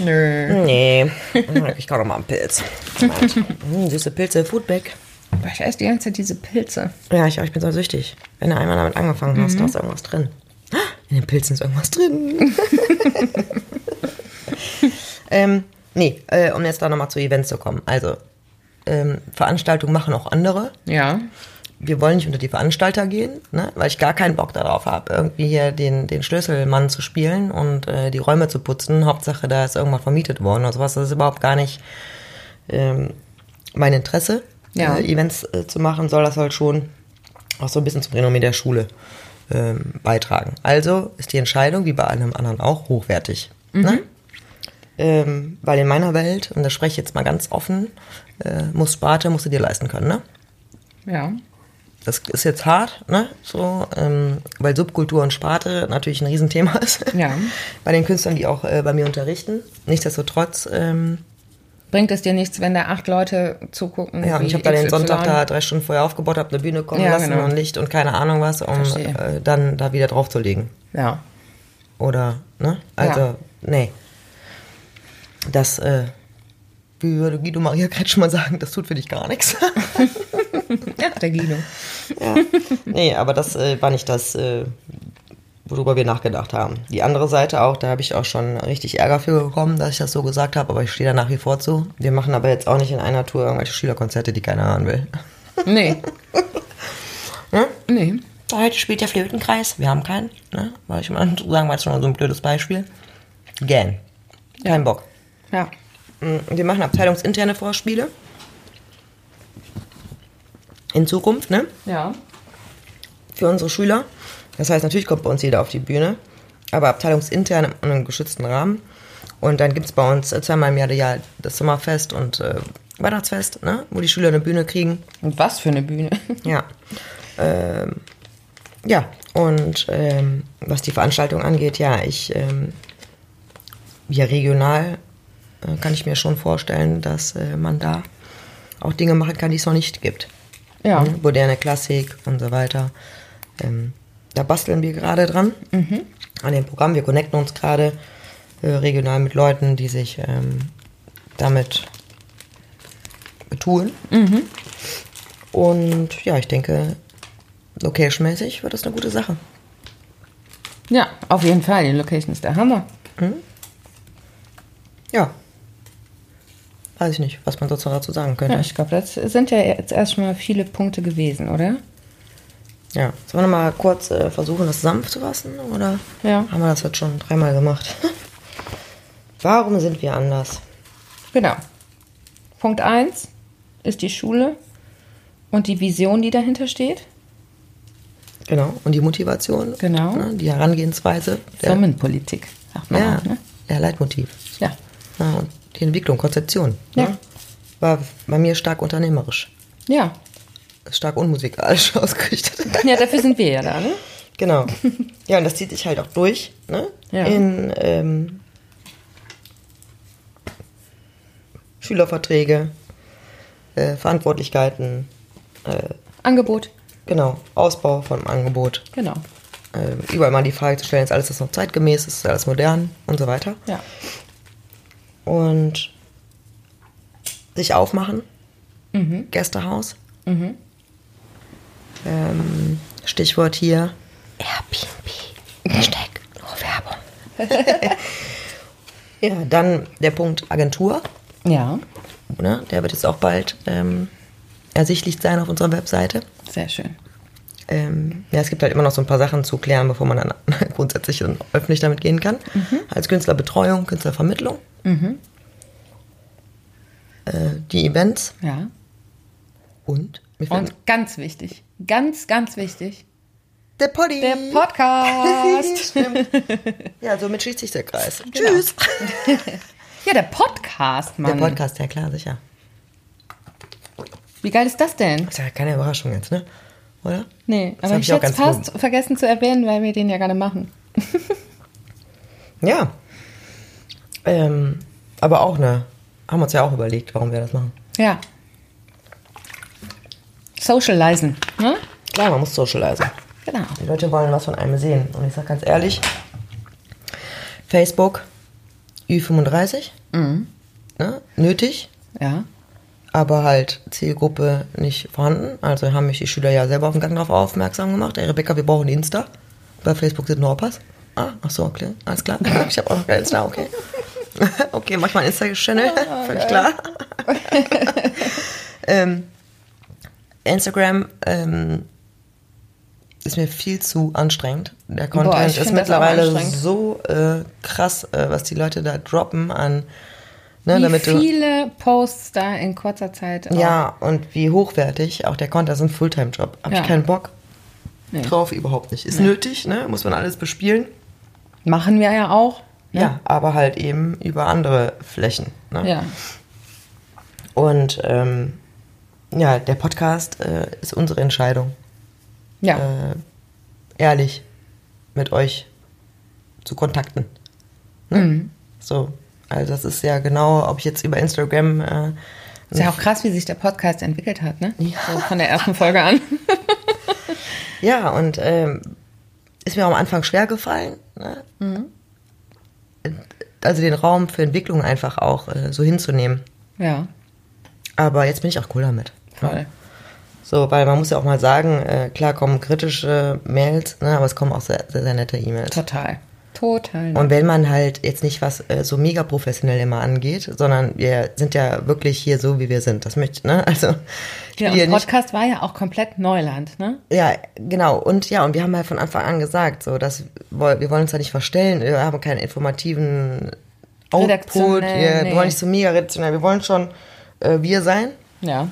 Nö. Nee, ich kann doch mal einen Pilz. Hm, süße Pilze, Foodback. Aber ich esse die ganze Zeit diese Pilze. Ja, ich, ich bin so süchtig. Wenn du einmal damit angefangen hast, da ist irgendwas drin. In den Pilzen ist irgendwas drin. ähm, nee, äh, um jetzt da nochmal zu Events zu kommen. Also, ähm, Veranstaltungen machen auch andere. Ja. Wir wollen nicht unter die Veranstalter gehen, ne? weil ich gar keinen Bock darauf habe, irgendwie hier den, den Schlüsselmann zu spielen und äh, die Räume zu putzen. Hauptsache, da ist irgendwas vermietet worden oder sowas. Das ist überhaupt gar nicht ähm, mein Interesse. Ja. Äh, Events äh, zu machen, soll das halt schon auch so ein bisschen zum Renommee der Schule ähm, beitragen. Also ist die Entscheidung, wie bei allem anderen auch, hochwertig. Ne? Ähm, weil in meiner Welt, und da spreche ich jetzt mal ganz offen, äh, muss Sparte, musst du dir leisten können, ne? Ja. Das ist jetzt hart, ne? So, ähm, weil Subkultur und Sparte natürlich ein Riesenthema ist. Ja. Bei den Künstlern, die auch äh, bei mir unterrichten. Nichtsdestotrotz, ähm, Bringt es dir nichts, wenn da acht Leute zugucken? ja, und ich habe da den? Sonntag da drei Stunden vorher aufgebaut, habe eine Bühne kommen Ja, lassen genau. und Licht und keine Ahnung was, um äh, dann da wieder draufzulegen. Ja. Oder, ne? Also, Ja. nee. Das, äh, wie würde Guido Maria Kretschmann sagen, das tut für dich gar nichts. Ja, der Guido. Ja. Nee, aber das äh, war nicht das, äh, worüber wir nachgedacht haben. Die andere Seite auch, da habe ich auch schon richtig Ärger für bekommen, dass ich das so gesagt habe, aber ich stehe da nach wie vor zu. Wir machen aber jetzt auch nicht in einer Tour irgendwelche Schülerkonzerte, die keiner hören will. Nee. Hm? Nee. Heute spielt der Flötenkreis, wir haben keinen, ne? Weil ich mal sagen, war jetzt schon mal so ein blödes Beispiel. Gern. Kein Bock. Ja. Mm, Wir machen abteilungsinterne Vorspiele. In Zukunft, ne? Ja. für unsere Schüler. Das heißt, natürlich kommt bei uns jeder auf die Bühne. aber abteilungsintern in einem geschützten Rahmen. Und dann gibt es bei uns äh, zweimal im Jahr, das Sommerfest und äh, Weihnachtsfest, ne? wo die Schüler eine Bühne kriegen. Und was für eine Bühne. Ja. Ähm, ja, und ähm, was die Veranstaltung angeht, ja, ich, ähm, ja, regional äh, kann ich mir schon vorstellen, dass äh, man da auch Dinge machen kann, die es noch nicht gibt. Ja. Mhm, Moderne Klassik und so weiter. Ähm, da basteln wir gerade dran an dem Programm. Wir connecten uns gerade äh, regional mit Leuten, die sich ähm, damit betun. Und ja, ich denke, location-mäßig wird das eine gute Sache. Ja, auf jeden Fall. Die Location ist der Hammer. Ja. Weiß ich nicht, was man noch dazu sagen könnte. Ja, ich glaube, das sind ja jetzt erstmal viele Punkte gewesen, oder? Ja. Sollen wir mal kurz äh, versuchen, das sanft zu fassen? Oder Ja. haben wir das jetzt schon dreimal gemacht? Warum sind wir anders? Genau. Punkt 1 ist die Schule und die Vision, die dahinter steht. Genau. Und die Motivation. Genau. Ne, die Herangehensweise. Der, Firmenpolitik, sagt man ja, auch, ne? der Leitmotiv. Ja. Ja, und die Entwicklung, Konzeption. Ja. Ne? War bei mir stark unternehmerisch. Ja. Stark unmusikalisch ausgerichtet. Ja, dafür sind wir ja da, ne? Genau. Ja, und das zieht sich halt auch durch, ne? Ja. In ähm, Schülerverträge, äh, Verantwortlichkeiten, äh, Angebot. genau, Ausbau vom Angebot. Genau. Äh, überall mal die Frage zu stellen, ist alles das noch zeitgemäß, ist alles modern und so weiter. Ja. Und sich aufmachen. Gästehaus. Ähm, Stichwort hier Airbnb. Hashtag nur Werbung. ja, dann der Punkt Agentur. Ja. Ne? Der wird jetzt auch bald ähm, ersichtlich sein auf unserer Webseite. Sehr schön. Ähm, ja, es gibt halt immer noch so ein paar Sachen zu klären, bevor man dann grundsätzlich und öffentlich damit gehen kann. Als Künstlerbetreuung, Künstlervermittlung. Äh, die Events Ja. und, Und ganz wichtig, ganz, ganz wichtig, der Poddy. der Podcast. Stimmt. Ja, somit schließt sich der Kreis. Genau. Tschüss. ja, der Podcast, Der Mann. Podcast, ja klar, sicher. Wie geil ist das denn? Ist ja keine Überraschung jetzt, ne? Oder? Nee, Das aber ich hätte es fast vergessen zu erwähnen, weil wir den ja gerade machen. Ja. Ähm, aber auch eine, haben wir uns ja auch überlegt, warum wir das machen. Ja. Socializen, ne? Klar, man muss socialisen. Genau. Die Leute wollen was von einem sehen. Und ich sag ganz ehrlich, Facebook, Ü35, ne, nötig, Ja. aber halt Zielgruppe nicht vorhanden. Also haben mich die Schüler ja selber auf den Gang darauf aufmerksam gemacht. Ey, Rebecca, wir brauchen Insta. Bei Facebook sind nur Opas. Ah, ach so, okay, alles klar. Ich habe auch noch kein Insta, okay. okay, mach mal einen Insta-Channel, völlig klar. ähm, Instagram ähm, ist mir viel zu anstrengend. Der Boah, Content ich ist mittlerweile so äh, krass, äh, was die Leute da droppen an. Ne, Wie viele Posts da in kurzer Zeit. ja, und wie hochwertig auch der Content ist ein Fulltime-Job. Habe Ja. ich keinen Bock Nee. drauf, überhaupt nicht. Ist nötig, ne? muss man alles bespielen. Machen wir ja auch. Ne? Ja, aber halt eben über andere Flächen. Ne? Ja. Und ähm, ja, der Podcast äh, ist unsere Entscheidung, Ja. äh, ehrlich mit euch zu kontakten. Ne? Mhm. So, also das ist ja genau, ob ich jetzt über Instagram äh, ist ja auch krass, wie sich der Podcast entwickelt hat, ne? So von der ersten Folge an. Ja, und ähm, ist mir am Anfang schwer gefallen. Ne? Also den Raum für Entwicklung einfach auch äh, so hinzunehmen. ja, Aber jetzt bin ich auch cool damit. Voll. So, weil man muss ja auch mal sagen, äh, klar kommen kritische Mails, ne, aber es kommen auch sehr, sehr, sehr nette E-Mails. Total. Total. Und wenn man halt jetzt nicht was äh, so mega professionell immer angeht, sondern wir sind ja wirklich hier so, wie wir sind. Das möchte, ne? Also ich hier und nicht Podcast war ja auch komplett Neuland, ne? Ja, genau. Und ja, und wir haben halt von Anfang an gesagt, so, dass wir, wir wollen uns da nicht verstellen, wir haben keinen informativen Output, Redaktionell, wir, nee. wir wollen nicht so mega redaktionell, wir wollen schon äh, wir sein, Ja.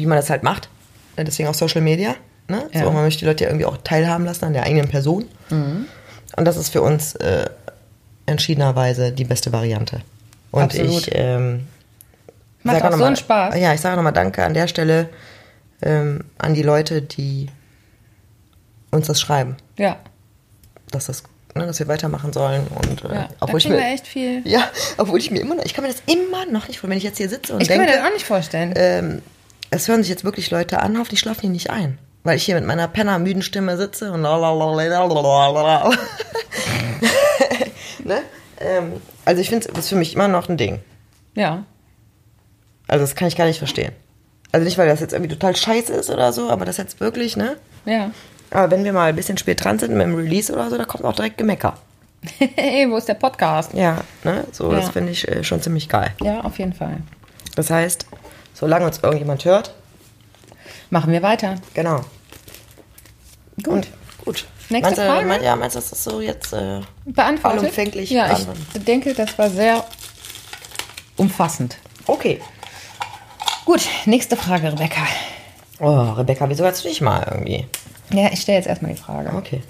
Wie man das halt macht. Ja, Deswegen auch Social Media. Ne? Ja. So, man möchte die Leute ja irgendwie auch teilhaben lassen an der eigenen Person. Und das ist für uns äh, entschiedenerweise die beste Variante. Und Absolut. ich ähm, Macht auch so mal- einen Spaß. Ja, ich sage nochmal Danke an der Stelle ähm, an die Leute, die uns das schreiben, Ja. dass das, ne, dass wir weitermachen sollen. Und äh, ja. Da obwohl ich mir wir echt viel. ja, obwohl ich mir immer noch, ich kann mir das immer noch nicht vorstellen, wenn ich jetzt hier sitze und Ich kann denke, mir das auch nicht vorstellen. ähm, es hören sich jetzt wirklich Leute an, hoffentlich schlafen die nicht ein. Weil ich hier mit meiner pennermüden Stimme sitze und ne? ähm, Also ich finde, das ist für mich immer noch ein Ding. ja. Also das kann ich gar nicht verstehen. Also nicht, weil das jetzt irgendwie total scheiße ist oder so, aber das jetzt wirklich, ne? Ja. Aber wenn wir mal ein bisschen spät dran sind mit dem Release oder so, da kommt auch direkt Gemecker. hey, wo ist der Podcast? Ja, ne? So, das Ja. finde ich äh, schon ziemlich geil. Ja, auf jeden Fall. Das heißt, solange uns irgendjemand hört, Machen wir weiter. genau. Gut. Und gut. Nächste meinst Frage? Mein, ja, meinst du, das ist so jetzt. Äh, Beantwortet? Vollumfänglich Ja, beantworten. ich denke, das war sehr umfassend. okay. Gut, nächste Frage, Rebecca. Oh, Rebecca, wieso hast du dich mal irgendwie? Ja, ich stelle jetzt erstmal die Frage. Okay.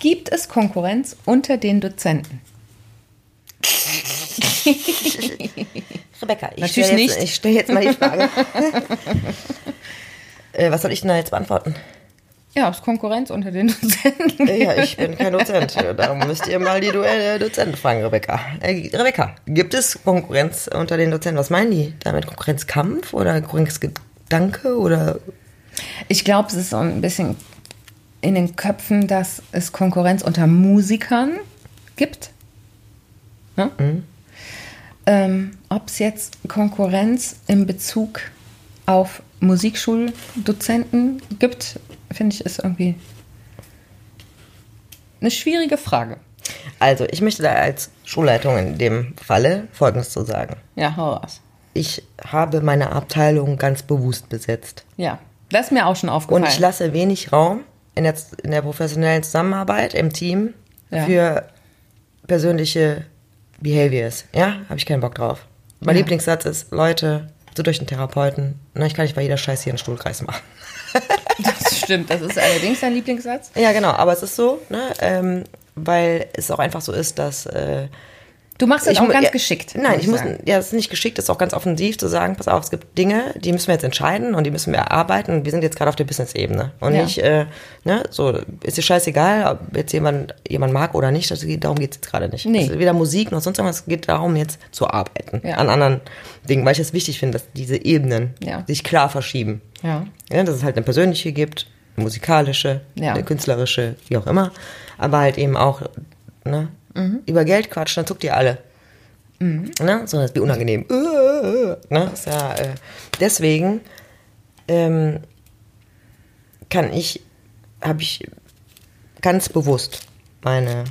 Gibt es Konkurrenz unter den Dozenten? Rebecca, ich Natürlich stelle jetzt, nicht. ich stell jetzt mal die Frage. äh, was soll ich denn da jetzt beantworten? Ja, es ist Konkurrenz unter den Dozenten. Äh, Ja, ich bin kein Dozent. Darum müsst ihr mal die Duell Dozenten fragen, Rebecca. Äh, Rebecca, gibt es Konkurrenz unter den Dozenten? Was meinen die damit? Konkurrenzkampf oder Konkurrenzgedanke oder Ich glaube, es ist so ein bisschen in den Köpfen, dass es Konkurrenz unter Musikern gibt. Ne? Ähm, Ob es jetzt Konkurrenz in Bezug auf Musikschuldozenten gibt, finde ich, ist irgendwie eine schwierige Frage. Also, ich möchte da als Schulleitung in dem Falle Folgendes zu sagen. Ja, hau raus. Ich habe meine Abteilung ganz bewusst besetzt. Ja, das ist mir auch schon aufgefallen. Und ich lasse wenig Raum in der, in der professionellen Zusammenarbeit im Team Ja. für persönliche Behaviors. Ja, habe ich keinen Bock drauf. Mein Ja. Lieblingssatz ist, Leute, so durch den Therapeuten, na, ich kann nicht bei jeder Scheiße hier einen Stuhlkreis machen. das stimmt, das ist allerdings dein Lieblingssatz. Ja, genau, aber es ist so, ne, ähm, weil es auch einfach so ist, dass äh, Du machst das Ich auch ganz ja, geschickt. Nein, ich muss, sagen. ja, das ist nicht geschickt, das ist auch ganz offensiv zu sagen, pass auf, es gibt Dinge, die müssen wir jetzt entscheiden und die müssen wir erarbeiten und wir sind jetzt gerade auf der Business-Ebene. Und Ja. nicht, äh, ne, so, ist dir scheißegal, ob jetzt jemand, jemand mag oder nicht, geht, darum geht es jetzt gerade nicht. Nee. Es ist weder Musik noch sonst irgendwas, es geht darum, jetzt zu arbeiten Ja. an anderen Dingen, weil ich es wichtig finde, dass diese Ebenen Ja. sich klar verschieben. Ja. Ja, dass es halt eine persönliche gibt, eine musikalische, eine künstlerische, wie auch immer, aber halt eben auch ne, Mhm. über Geld quatschen, dann zuckt ihr alle. Ne? So, das ist wie unangenehm. Äh, Ne? Ist ja, äh, deswegen ähm, kann ich, habe ich ganz bewusst meine,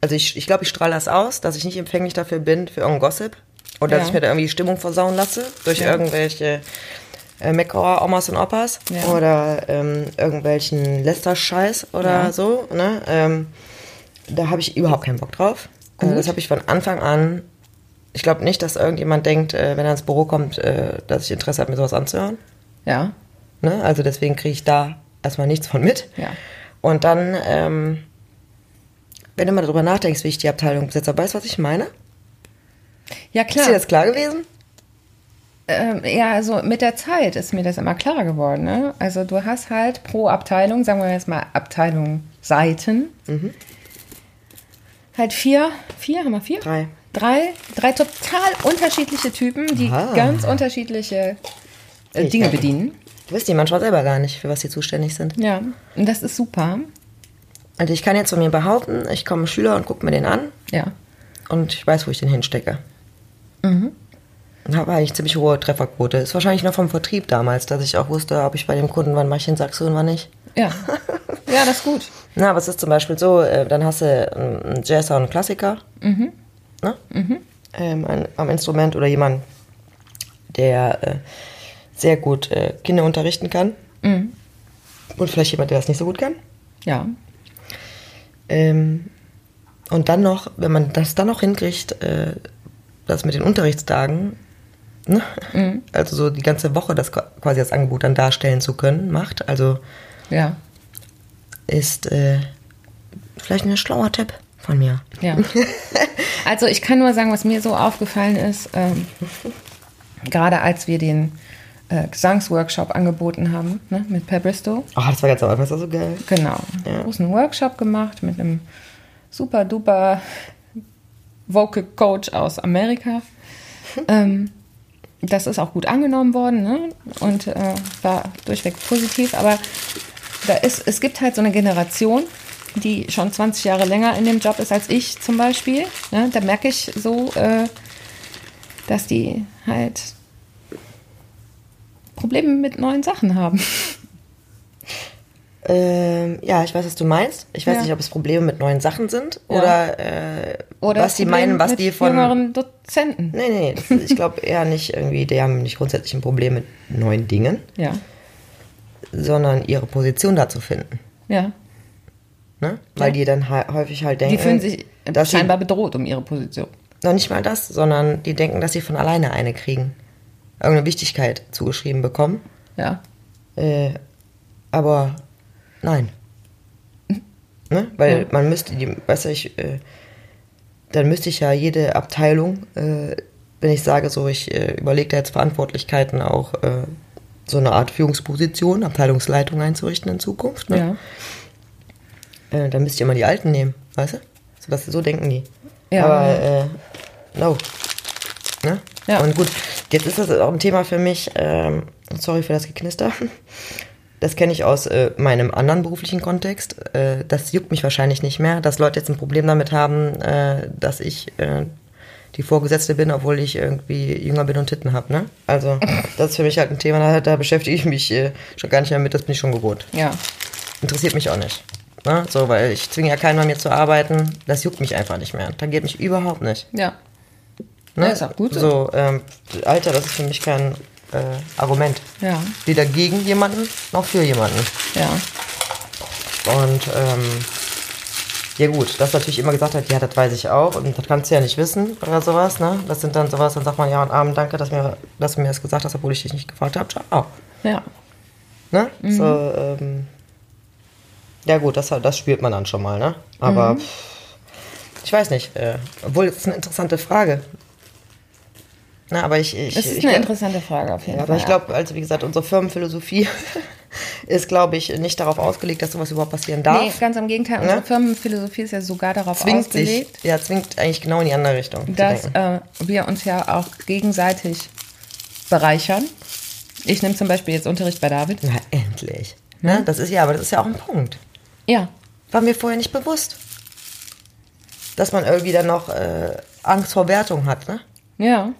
also ich, ich glaube, ich strahle das aus, dass ich nicht empfänglich dafür bin, für irgendeinen Gossip. Oder dass Ja. ich mir da irgendwie die Stimmung versauen lasse durch Ja. irgendwelche äh, Meckerer Omas und Opas Ja. oder ähm, irgendwelchen Lästerscheiß oder so. Ne? Ähm, da habe ich überhaupt keinen Bock drauf. Gut. das habe ich von Anfang an. Ich glaube nicht, dass irgendjemand denkt, äh, wenn er ins Büro kommt, äh, dass ich Interesse habe, mir sowas anzuhören. Ja. Ne? Also deswegen kriege ich da erstmal nichts von mit. Ja. Und dann, ähm, wenn du mal darüber nachdenkst, wie ich die Abteilung besetze, weißt du, was ich meine? Ja, Ist klar. dir das klar gewesen? Ähm, ja, also mit der Zeit ist mir das immer klarer geworden. Ne? Also du hast halt pro Abteilung, sagen wir jetzt mal Abteilung Seiten, halt vier, vier, haben wir vier? Drei. Drei, drei total unterschiedliche Typen, die Aha. ganz unterschiedliche äh, Dinge bedienen. Du weißt die manchmal selber gar nicht, für was sie zuständig sind. Ja, und das ist super. Also ich kann jetzt von mir behaupten, ich komme Schüler und gucke mir den an Ja. und ich weiß, wo ich den hinstecke. Und habe eigentlich ziemlich hohe Trefferquote. Ist wahrscheinlich noch vom Vertrieb damals, dass ich auch wusste, ob ich bei dem Kunden, wann mache ich den Saxo und wann nicht. Ja. ja, das ist gut. Na, aber es ist zum Beispiel so, äh, dann hast du einen Jazzer und einen Klassiker ne? ähm, ein, am Instrument oder jemand, der äh, sehr gut äh, Kinder unterrichten kann. Und vielleicht jemand, der das nicht so gut kann. Ja. Ähm, und dann noch, wenn man das dann noch hinkriegt, äh, das mit den Unterrichtstagen, ne? also so die ganze Woche das qua- quasi als Angebot dann darstellen zu können, macht, also Ja. Ist, äh, Vielleicht ein schlauer Tipp von mir. Ja. Also ich kann nur sagen, was mir so aufgefallen ist, ähm, gerade als wir den äh, Gesangsworkshop angeboten haben ne, mit Per Bristow. Oh, das war ganz am Anfang, das war so geil. Genau. Ja. Großen Workshop gemacht mit einem super duper Vocal Coach aus Amerika. ähm, das ist auch gut angenommen worden ne? und äh, war durchweg positiv. Aber da ist, es gibt halt so eine Generation, die schon 20 Jahre länger in dem Job ist als ich zum Beispiel. Ne? Da merke ich so, äh, dass die halt Probleme mit neuen Sachen haben. Ähm, ja, ich weiß, was du meinst. Ich weiß Ja. nicht, ob es Probleme mit neuen Sachen sind Ja. oder, äh, Oder was die Probleme meinen, was mit die von. jüngeren Dozenten. Nee, nee, nee. Ich glaube eher nicht irgendwie, die haben nicht grundsätzlich ein Problem mit neuen Dingen, Ja, sondern ihre Position da zu finden. ja. Ne? Weil Ja. die dann häufig halt denken. Die fühlen sich scheinbar bedroht um ihre Position. Noch nicht mal das, sondern die denken, dass sie von alleine eine kriegen. Irgendeine Wichtigkeit zugeschrieben bekommen. Ja, Äh, aber nein. Ne? Weil Ja. man müsste, die, weißt du, ich, äh, dann müsste ich ja jede Abteilung, äh, wenn ich sage, so, ich äh, überlege da jetzt Verantwortlichkeiten auch äh, so eine Art Führungsposition, Abteilungsleitung einzurichten in Zukunft. Ne? ja. Äh, dann müsst ihr immer die Alten nehmen, weißt du? So, dass, so denken die. Ja. Aber äh, no. Ne? Ja. Und gut, jetzt ist das auch ein Thema für mich, ähm, sorry für das Geknister. Das kenne ich aus äh, meinem anderen beruflichen Kontext. Äh, das juckt mich wahrscheinlich nicht mehr, dass Leute jetzt ein Problem damit haben, äh, dass ich äh, die Vorgesetzte bin, obwohl ich irgendwie jünger bin und Titten habe. Ne? Also, das ist für mich halt ein Thema, da, da beschäftige ich mich äh, schon gar nicht mehr mit, das bin ich schon gewohnt Ja, interessiert mich auch nicht. Ne? So, weil ich zwinge ja keinen bei mir zu arbeiten. Das juckt mich einfach nicht mehr. Tangiert mich überhaupt nicht. ja. Ne? Ja, ist auch gut so. So, ähm, Alter, das ist für mich kein äh, Argument. Ja, Weder gegen jemanden noch für jemanden. ja. Und ähm, ja gut, dass natürlich immer gesagt hat, ja, das weiß ich auch und das kannst du ja nicht wissen oder sowas, ne? Das sind dann sowas, dann sagt man, ja, und Abend, danke, dass, mir, dass du mir das gesagt hast, obwohl ich dich nicht gefragt habe. Ciao. Ja, Ne? So, ähm, ja gut, das, das spürt man dann schon mal, ne? Aber pff, ich weiß nicht, äh, obwohl es ist eine interessante Frage. Na, aber ich, ich, es ist ich eine glaub- interessante Frage auf jeden Ja, Fall. aber ich glaube, also wie gesagt, unsere Firmenphilosophie ist, glaube ich, nicht darauf ausgelegt, dass sowas überhaupt passieren darf. Nee, ganz im Gegenteil. Unsere Ne? Firmenphilosophie ist ja sogar darauf zwingt ausgelegt, sich, ja, zwingt eigentlich genau in die andere Richtung. dass äh, wir uns ja auch gegenseitig bereichern. Ich nehme zum Beispiel jetzt Unterricht bei David. Na, endlich. Ne? Das ist ja, aber das ist ja auch ein Punkt. Ja, War mir vorher nicht bewusst. Dass man irgendwie dann noch äh, Angst vor Wertung hat, ne? ja,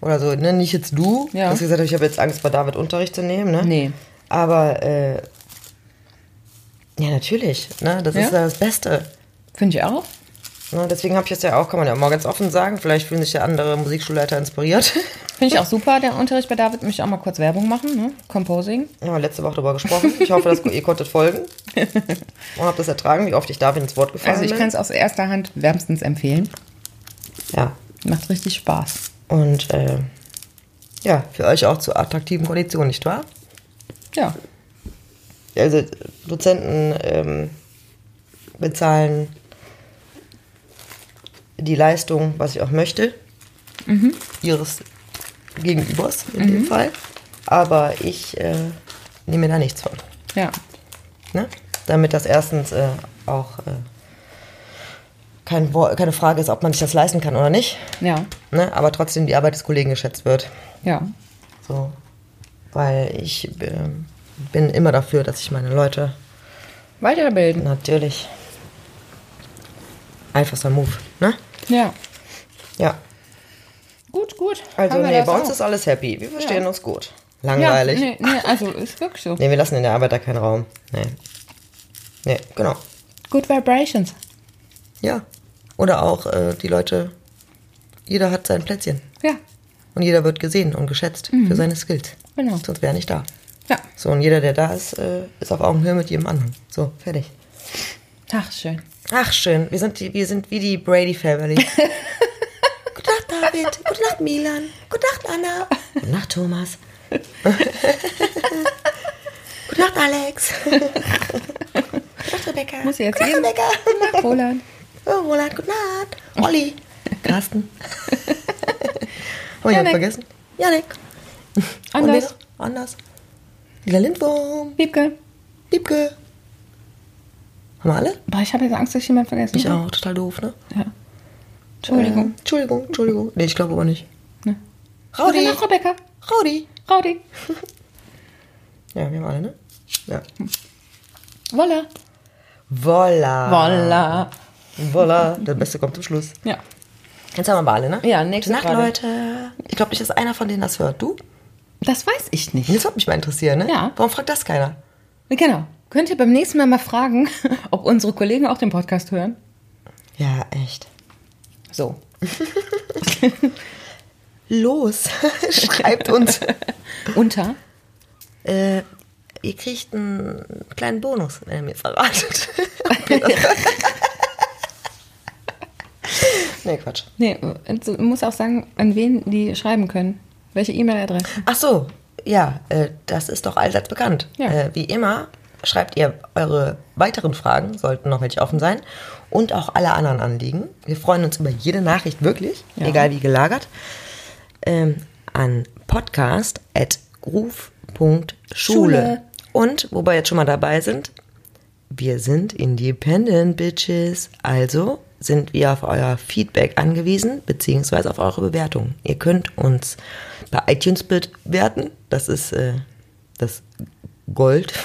Oder so, ne? Nicht jetzt du. Ja. Du hast gesagt, ich habe jetzt Angst, bei David Unterricht zu nehmen, ne? Nee. Aber, äh, ja, natürlich, ne? Das Ja. ist ja das Beste. finde ich auch. Ne? Deswegen habe ich jetzt ja auch, kann man ja mal ganz offen sagen, vielleicht fühlen sich ja andere Musikschulleiter inspiriert. Finde ich auch super, der Unterricht bei David. Möchte ich auch mal kurz Werbung machen, ne? Composing. Ja, letzte Woche darüber gesprochen. Ich hoffe, dass ihr konntet folgen und habt das ertragen, wie oft ich David ins Wort gefallen Also ich bin. kann es aus erster Hand wärmstens empfehlen. Ja. Macht richtig Spaß. Und äh, ja, für euch auch zu attraktiven Konditionen, nicht wahr? Ja, Also Dozenten ähm, bezahlen die Leistung, was ich auch möchte, ihres Gegenübers in dem Fall. Aber ich äh, nehme da nichts von. ja, Ne? Damit das erstens äh, auch äh, kein, keine Frage ist, ob man sich das leisten kann oder nicht. ja, Ne? Aber trotzdem die Arbeit des Kollegen geschätzt wird. ja. So. Weil ich ähm, bin immer dafür, dass ich meine Leute Weiterbilden. natürlich einfachster Move. Ne? Ja. Ja. Gut, gut. Also nee, bei uns auch. ist alles happy. Wir verstehen Ja. uns gut. Langweilig. Ja, nee. nee, nee, also ist wirklich so. wir lassen in der Arbeit da keinen Raum. Nee. Nee, genau. Good Vibrations. Ja. Oder auch äh, die Leute, jeder hat sein Plätzchen. Ja, Und jeder wird gesehen und geschätzt für seine Skills. genau. Sonst wäre er nicht da. Ja. So, und jeder, der da ist, äh, ist auf Augenhöhe mit jedem anderen. So, fertig. Ach, schön. Ach, schön. Wir sind, die, wir sind wie die Brady Family. Gute Nacht, David. Gute Nacht, Milan. Gute Nacht, Anna. Gute Nacht, Thomas. Gute Nacht, Alex. Gute Nacht, Rebecca. Muss ich jetzt Gute gehen? Nacht, Rebecca. Nach Roland. Oh, Roland, gute Nacht. Olli. Carsten. Haben wir jemanden Janek. vergessen? Janik. Anders. Anders. Lila Lindwurm. Wiebke. Liebke. Haben wir alle? Boah, ich habe jetzt Angst, dass ich jemanden vergessen Ich auch, total doof, ne? Ja. Entschuldigung. Äh, Entschuldigung, Entschuldigung. Nee, ich glaube aber nicht. Ne. Raudi. Nacht, Rebecca. Raudi. Raudi. Ja, wir haben alle, ne? Ja. Voila. Voila. Voila. Voila. Der Beste kommt zum Schluss. Ja. Jetzt haben wir alle, ne? Ja, nächste Gute Nacht, Frage. Leute. Ich glaube nicht, dass einer von denen das hört. Du? Das weiß ich nicht. Das würde mich mal interessieren, ne? Ja. Warum fragt das keiner? Genau. Könnt ihr beim nächsten Mal mal fragen, ob unsere Kollegen auch den Podcast hören? Ja, echt. So. Los, schreibt uns. Unter. äh, ihr kriegt einen kleinen Bonus, wenn ihr mir verratet. Ob ihr das hört. Nee, Quatsch. Nee, du musst auch sagen, an wen die schreiben können. Welche E-Mail-Adresse. Ach so, ja, äh, das ist doch allseits bekannt. Ja. Äh, wie immer schreibt ihr eure weiteren Fragen, sollten noch welche offen sein, und auch alle anderen Anliegen. Wir freuen uns über jede Nachricht, wirklich, Ja. egal wie gelagert, ähm, an podcast.groove.schule. Schule. Und, wo wir jetzt schon mal dabei sind, wir sind Independent Bitches, also sind wir auf euer Feedback angewiesen, beziehungsweise auf eure Bewertung. Ihr könnt uns bei iTunes bewerten, das ist äh, das Gold.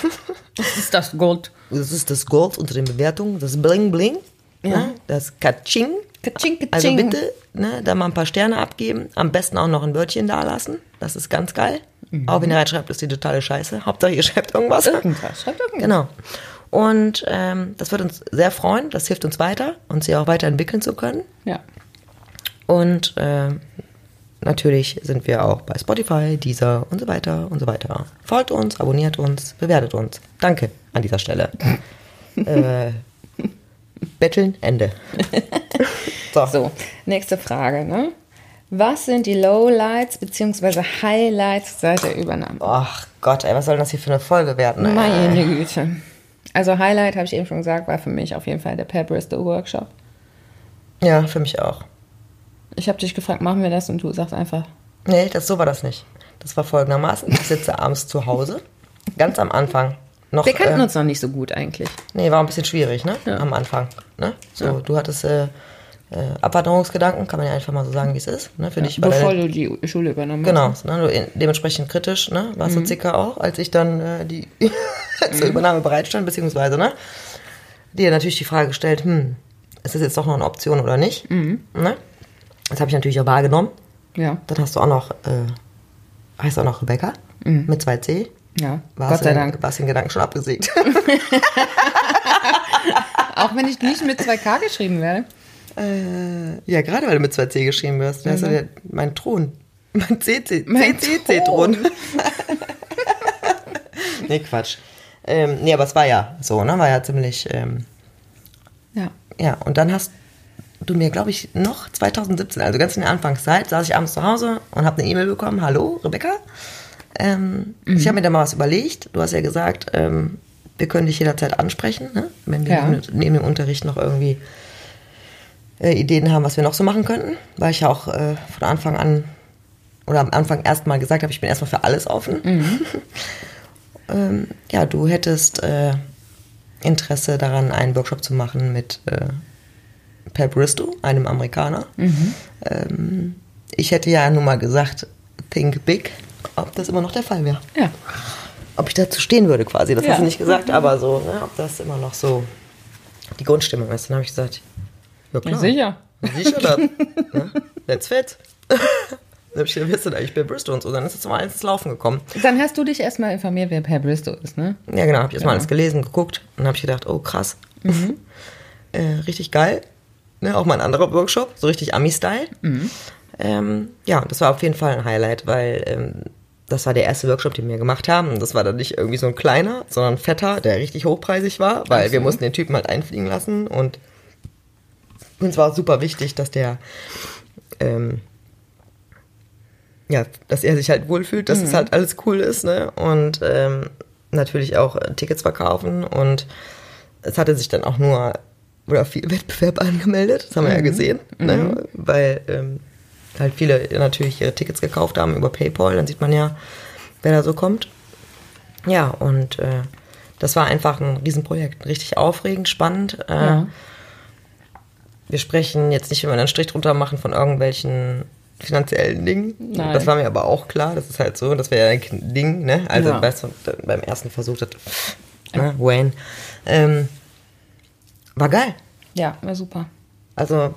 Das ist das Gold. Das ist das Gold unter den Bewertungen, das Bling Bling, Ja. ne? das Katsching. Katsching, katsching. Also bitte ne, da mal ein paar Sterne abgeben, am besten auch noch ein Wörtchen da lassen, das ist ganz geil. Auch wenn ihr reinschreibt, ist die totale Scheiße. Hauptsache ihr schreibt irgendwas. Irgendwas. Schreibt irgendwas. Genau. Und ähm, das wird uns sehr freuen, das hilft uns weiter, uns hier auch weiterentwickeln zu können. Ja. Und ähm, natürlich sind wir auch bei Spotify, Deezer und so weiter und so weiter. Folgt uns, abonniert uns, bewertet uns. Danke an dieser Stelle. äh, Betteln, Ende. so. So, nächste Frage, ne? Was sind die Lowlights bzw. Highlights seit der Übernahme? Ach Gott, ey, was soll das hier für eine Folge werden? Ey? Meine Güte. Also Highlight, habe ich eben schon gesagt, war für mich auf jeden Fall der Per Bristol Workshop. Ja, für mich auch. Ich habe dich gefragt, machen wir das? Und du sagst einfach, Nee, das, so war das nicht. Das war folgendermaßen. Ich sitze abends zu Hause, ganz am Anfang. Noch, wir kannten äh, uns noch nicht so gut eigentlich. Nee, war ein bisschen schwierig, ne? Ja. Am Anfang. Ne? So, Ja. du hattest äh, äh, Abwanderungsgedanken, kann man ja einfach mal so sagen, wie es ist. Ne? Für dich war Bevor deine, du die Schule übernommen Genau, hast. ne? du in, dementsprechend kritisch, ne? Warst Mhm. du zicker auch, als ich dann äh, die zur Übernahme bereitstand, beziehungsweise, ne? Dir natürlich die Frage gestellt, hm, ist das jetzt doch noch eine Option oder nicht? Mhm. Ne? Das habe ich natürlich auch wahrgenommen. Ja, Dann hast du auch noch, äh, heißt auch noch Rebecca mit 2C. ja. Warst Mhm. Gott sei in, Dank. Warst in Gedanken schon abgesägt. Auch wenn ich nicht mit 2K geschrieben werde. Äh, ja, gerade weil du mit 2C geschrieben wirst. Hast du ja mein Thron. Mein CC, Mhm. Mein CC-Thron. nee, Quatsch. Ähm, nee, aber es war ja so, ne? War ja ziemlich, ähm, Ja. ja. Und dann hast du mir, glaube ich, noch 2017, also ganz in der Anfangszeit, saß ich abends zu Hause und habe eine E-Mail bekommen. Hallo, Rebecca. Ähm, Mhm. Ich habe mir da mal was überlegt. Du hast ja gesagt, ähm, wir können dich jederzeit ansprechen, ne? wenn wir Ja. neben dem Unterricht noch irgendwie äh, Ideen haben, was wir noch so machen könnten. Weil ich ja auch äh, von Anfang an oder am Anfang erstmal gesagt habe, ich bin erstmal für alles offen. ähm, ja, du hättest äh, Interesse daran, einen Workshop zu machen mit äh, Per Bristow, einem Amerikaner. Ähm, ich hätte ja nun mal gesagt, think big, ob das immer noch der Fall wäre. Ja. Ob ich dazu stehen würde quasi, das Ja. hast du nicht gesagt, aber so, ne, ob das immer noch so die Grundstimmung ist. Dann habe ich gesagt, ja klar. Sicher. Sicher das. ne? Let's fit. Dann habe ich denn eigentlich bei Bristol und so? Dann ist es mal ins Laufen gekommen. Dann hast du dich erstmal informiert, wer Per Bristol ist, ne? Ja, genau, habe ich erstmal Ja. alles gelesen, geguckt und habe ich gedacht, oh krass. äh, richtig geil. Ne, auch mal ein anderer Workshop, so richtig Ami-Style. Ähm, ja, das war auf jeden Fall ein Highlight, weil ähm, das war der erste Workshop, den wir gemacht haben. Und das war dann nicht irgendwie so ein kleiner, sondern ein fetter, der richtig hochpreisig war, weil so. wir mussten den Typen halt einfliegen lassen und uns war super wichtig, dass der ähm, ja, dass er sich halt wohlfühlt, dass es halt alles cool ist, ne? Und ähm, natürlich auch äh, Tickets verkaufen und es hatte sich dann auch nur oder viel Wettbewerb angemeldet, das haben wir ja gesehen, ne? weil ähm, halt viele natürlich ihre Tickets gekauft haben über PayPal, dann sieht man ja, wer da so kommt. Ja, und äh, das war einfach ein Riesenprojekt, richtig aufregend, spannend. Äh, Ja. Wir sprechen jetzt nicht, wenn wir einen Strich drunter machen, von irgendwelchen finanziellen Dingen. Nein. Das war mir aber auch klar, das ist halt so, das wäre ja ein Ding, ne? Also Ja. weißt du, beim ersten Versuch, das, ne? Wayne. Ähm, war geil. Ja, war super. Also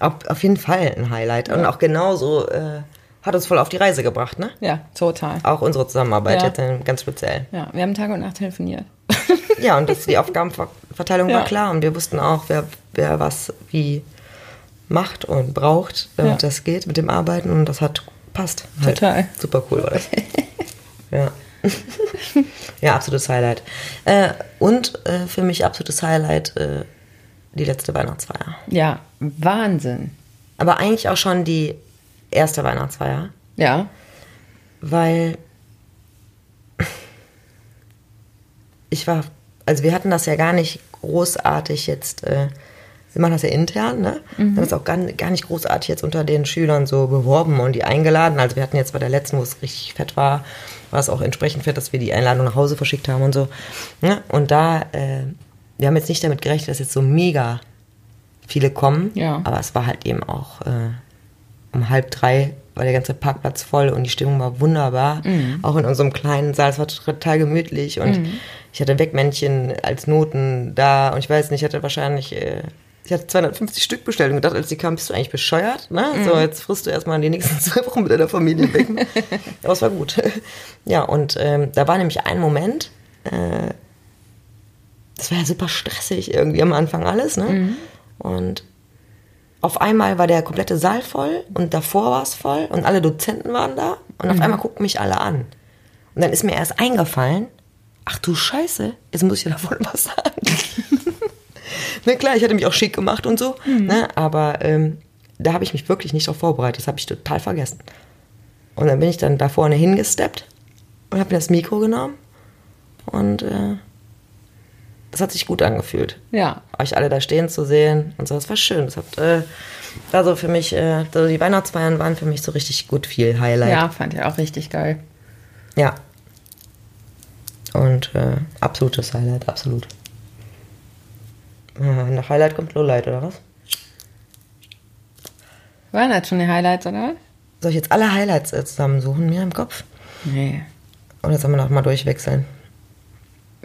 auf, auf jeden Fall ein Highlight. Und auch genauso äh, hat uns voll auf die Reise gebracht, ne? Ja, total. Auch unsere Zusammenarbeit Ja. jetzt ganz speziell. Ja, wir haben Tag und Nacht telefoniert. Ja, und das, die Aufgabenverteilung Ja. war klar und wir wussten auch, wer, wer was wie macht und braucht, damit Ja. das geht mit dem Arbeiten und das hat passt. Total. Super cool war das. ja. ja, absolutes Highlight. Äh, und äh, für mich absolutes Highlight äh, die letzte Weihnachtsfeier. Ja, Wahnsinn. Aber eigentlich auch schon die erste Weihnachtsfeier, Ja, weil ich war, also wir hatten das ja gar nicht großartig jetzt, äh, wir machen das ja intern, ne? Wir haben das auch gar, gar nicht großartig jetzt unter den Schülern so beworben und die eingeladen. Also wir hatten jetzt bei der letzten, wo es richtig fett war, war es auch entsprechend fett, dass wir die Einladung nach Hause verschickt haben und so. Ne? Und da, äh, wir haben jetzt nicht damit gerechnet, dass jetzt so mega viele kommen, Ja. aber es war halt eben auch äh, um halb drei war der ganze Parkplatz voll und die Stimmung war wunderbar. Auch in unserem kleinen Saal, es war total gemütlich und ich hatte Wegmännchen als Noten da und ich weiß nicht, ich hatte wahrscheinlich, äh, ich hatte 250 Stück bestellt und gedacht, als die kamen, bist du eigentlich bescheuert? Ne? So, jetzt frisst du erstmal die nächsten zwei Wochen mit deiner Familie weg. Aber es war gut. Ja, und ähm, da war nämlich ein Moment, äh, das war ja super stressig irgendwie am Anfang alles, ne? Und auf einmal war der komplette Saal voll und davor war es voll und alle Dozenten waren da und auf einmal guckten mich alle an. Und dann ist mir erst eingefallen, ach du Scheiße, jetzt muss ich ja davon was sagen. Na klar, ich hatte mich auch schick gemacht und so, ne? aber ähm, da habe ich mich wirklich nicht darauf vorbereitet, das habe ich total vergessen. Und dann bin ich dann da vorne hingesteppt und habe mir das Mikro genommen und äh, das hat sich gut angefühlt ja, euch alle da stehen zu sehen und so. Das war schön. Das hat, äh, also für mich, äh, also die Weihnachtsfeiern waren für mich so richtig gut viel Highlight. ja, fand ich auch richtig geil. Ja. Und äh, absolutes Highlight, absolut. Nach Highlight kommt Lowlight, oder was? Waren das schon die Highlights, oder was? Soll ich jetzt alle Highlights äh, zusammensuchen, mir im Kopf? Nee. Oder sollen wir noch mal durchwechseln?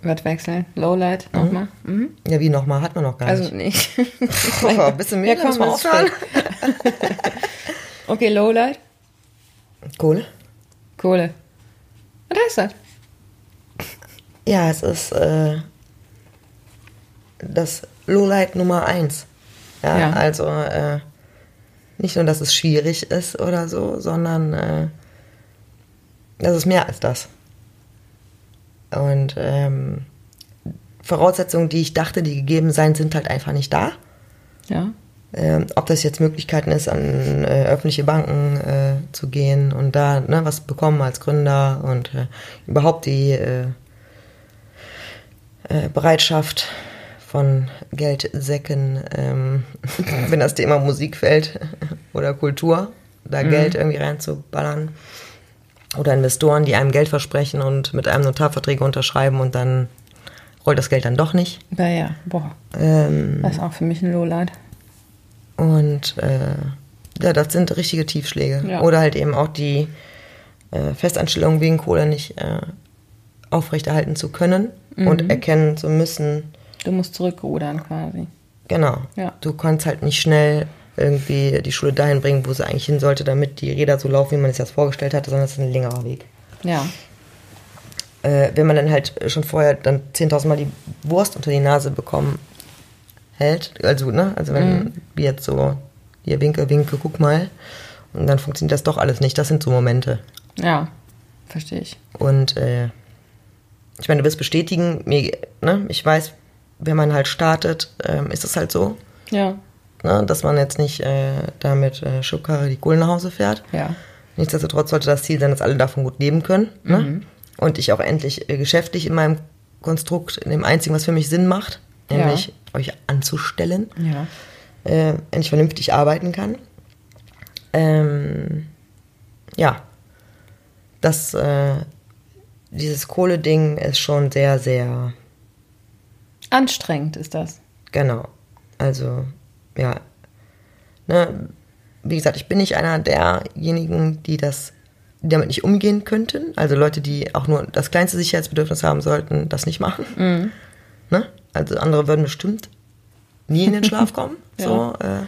Was wechseln? Lowlight nochmal? Mhm. Ja, wie nochmal? Hat man noch gar Also nicht. nicht. Boah, bist du müde? Ja, komm, man ist okay, Lowlight. Kohle? Kohle. Was heißt das? Ja, es ist äh, das Lowlight Nummer eins. Ja, Ja. also äh, nicht nur, dass es schwierig ist oder so, sondern äh, das ist mehr als das. Und ähm, Voraussetzungen, die ich dachte, die gegeben sein, sind halt einfach nicht da. Ja. Ähm, ob das jetzt Möglichkeiten ist, an äh, öffentliche Banken äh, zu gehen und da ne, was bekommen als Gründer und äh, überhaupt die äh, äh, Bereitschaft von Geldsäcken, ähm, wenn das Thema Musik fällt oder Kultur, da Geld irgendwie reinzuballern. Oder Investoren, die einem Geld versprechen und mit einem Notarverträge unterschreiben und dann rollt das Geld dann doch nicht. Ja, ja. Boah. Ähm, Das ist auch für mich ein Lowlight. Und äh, ja, das sind richtige Tiefschläge. Ja. Oder halt eben auch die äh, Festanstellung wegen Kohle nicht äh, aufrechterhalten zu können Mhm. und erkennen zu müssen, Du musst zurückrudern quasi. genau, Ja. du kannst halt nicht schnell irgendwie die Schule dahin bringen, wo sie eigentlich hin sollte, damit die Räder so laufen, wie man es sich das vorgestellt hatte, sondern es ist ein längerer Weg. Ja. Äh, wenn man dann halt schon vorher dann 10.000 Mal die Wurst unter die Nase bekommen hält, also, ne, also wenn, wie jetzt so, hier winke, winke, guck mal, und dann funktioniert das doch alles nicht, das sind so Momente. Ja. Verstehe ich. Und, äh, ich meine, du wirst bestätigen, mir, ne, ich weiß, wenn man halt startet, ähm, ist es halt so, Ja. ne, dass man jetzt nicht äh, da mit äh, Schubkarre die Kohle nach Hause fährt. Ja. Nichtsdestotrotz sollte das Ziel sein, dass alle davon gut leben können. Ne? Und ich auch endlich äh, geschäftlich in meinem Konstrukt, in dem einzigen, was für mich Sinn macht, nämlich Ja. euch anzustellen, Ja. äh, endlich vernünftig arbeiten kann. Ähm, ja, das, äh, dieses Kohle-Ding ist schon sehr, sehr, Anstrengend ist das. genau. Also, ja, ne, wie gesagt, ich bin nicht einer derjenigen, die das die damit nicht umgehen könnten. Also Leute, die auch nur das kleinste Sicherheitsbedürfnis haben sollten, das nicht machen. Ne? Also andere würden bestimmt nie in den Schlaf kommen. so, äh,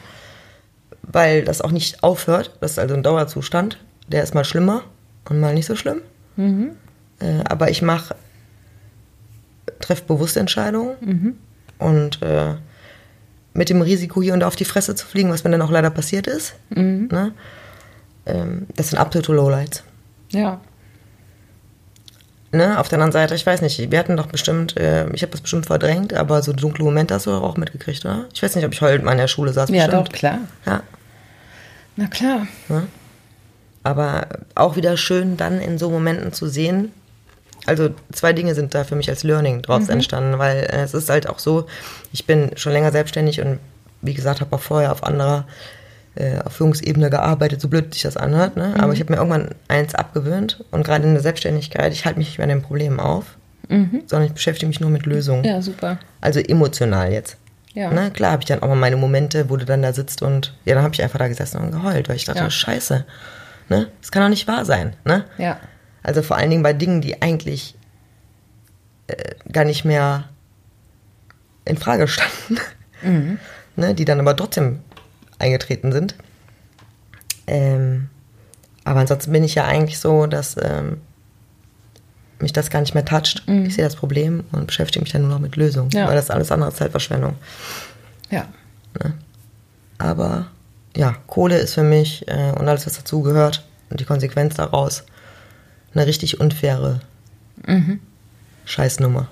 weil das auch nicht aufhört. Das ist also ein Dauerzustand. Der ist mal schlimmer und mal nicht so schlimm. Äh, aber ich mache, treffe bewusste Entscheidungen und äh, mit dem Risiko, hier und da auf die Fresse zu fliegen, was mir dann auch leider passiert ist. Ne? Ähm, das sind absolute Lowlights. Ja. Ne? Auf der anderen Seite, ich weiß nicht, wir hatten doch bestimmt, äh, ich habe das bestimmt verdrängt, aber so dunkle Momente hast du doch auch mitgekriegt, oder? Ich weiß nicht, ob ich heulend mal in der Schule saß. Ja, bestimmt. doch, klar. Ja, Na klar. aber auch wieder schön dann in so Momenten zu sehen. Also zwei Dinge sind da für mich als Learning draus entstanden, weil äh, es ist halt auch so, ich bin schon länger selbstständig und wie gesagt, habe auch vorher auf anderer äh, auf Führungsebene gearbeitet, so blöd sich das anhört. Ne? Aber ich habe mir irgendwann eins abgewöhnt und gerade in der Selbstständigkeit, ich halte mich nicht mehr an den Problemen auf, sondern ich beschäftige mich nur mit Lösungen. Ja, super. Also emotional jetzt. Ja. Ne? Klar habe ich dann auch mal meine Momente, wo du dann da sitzt und ja, dann habe ich einfach da gesessen und geheult, weil ich dachte, Ja. scheiße, ne? Das kann doch nicht wahr sein, ne? Ja. Also vor allen Dingen bei Dingen, die eigentlich äh, gar nicht mehr in Frage standen, ne? die dann aber trotzdem eingetreten sind. Ähm, aber ansonsten bin ich ja eigentlich so, dass ähm, mich das gar nicht mehr toucht. Ich sehe das Problem und beschäftige mich dann nur noch mit Lösungen, Ja. weil das alles andere ist Zeitverschwendung. Ja. Aber ja, Kohle ist für mich äh, und alles, was dazugehört und die Konsequenz daraus eine richtig unfaire Scheißnummer.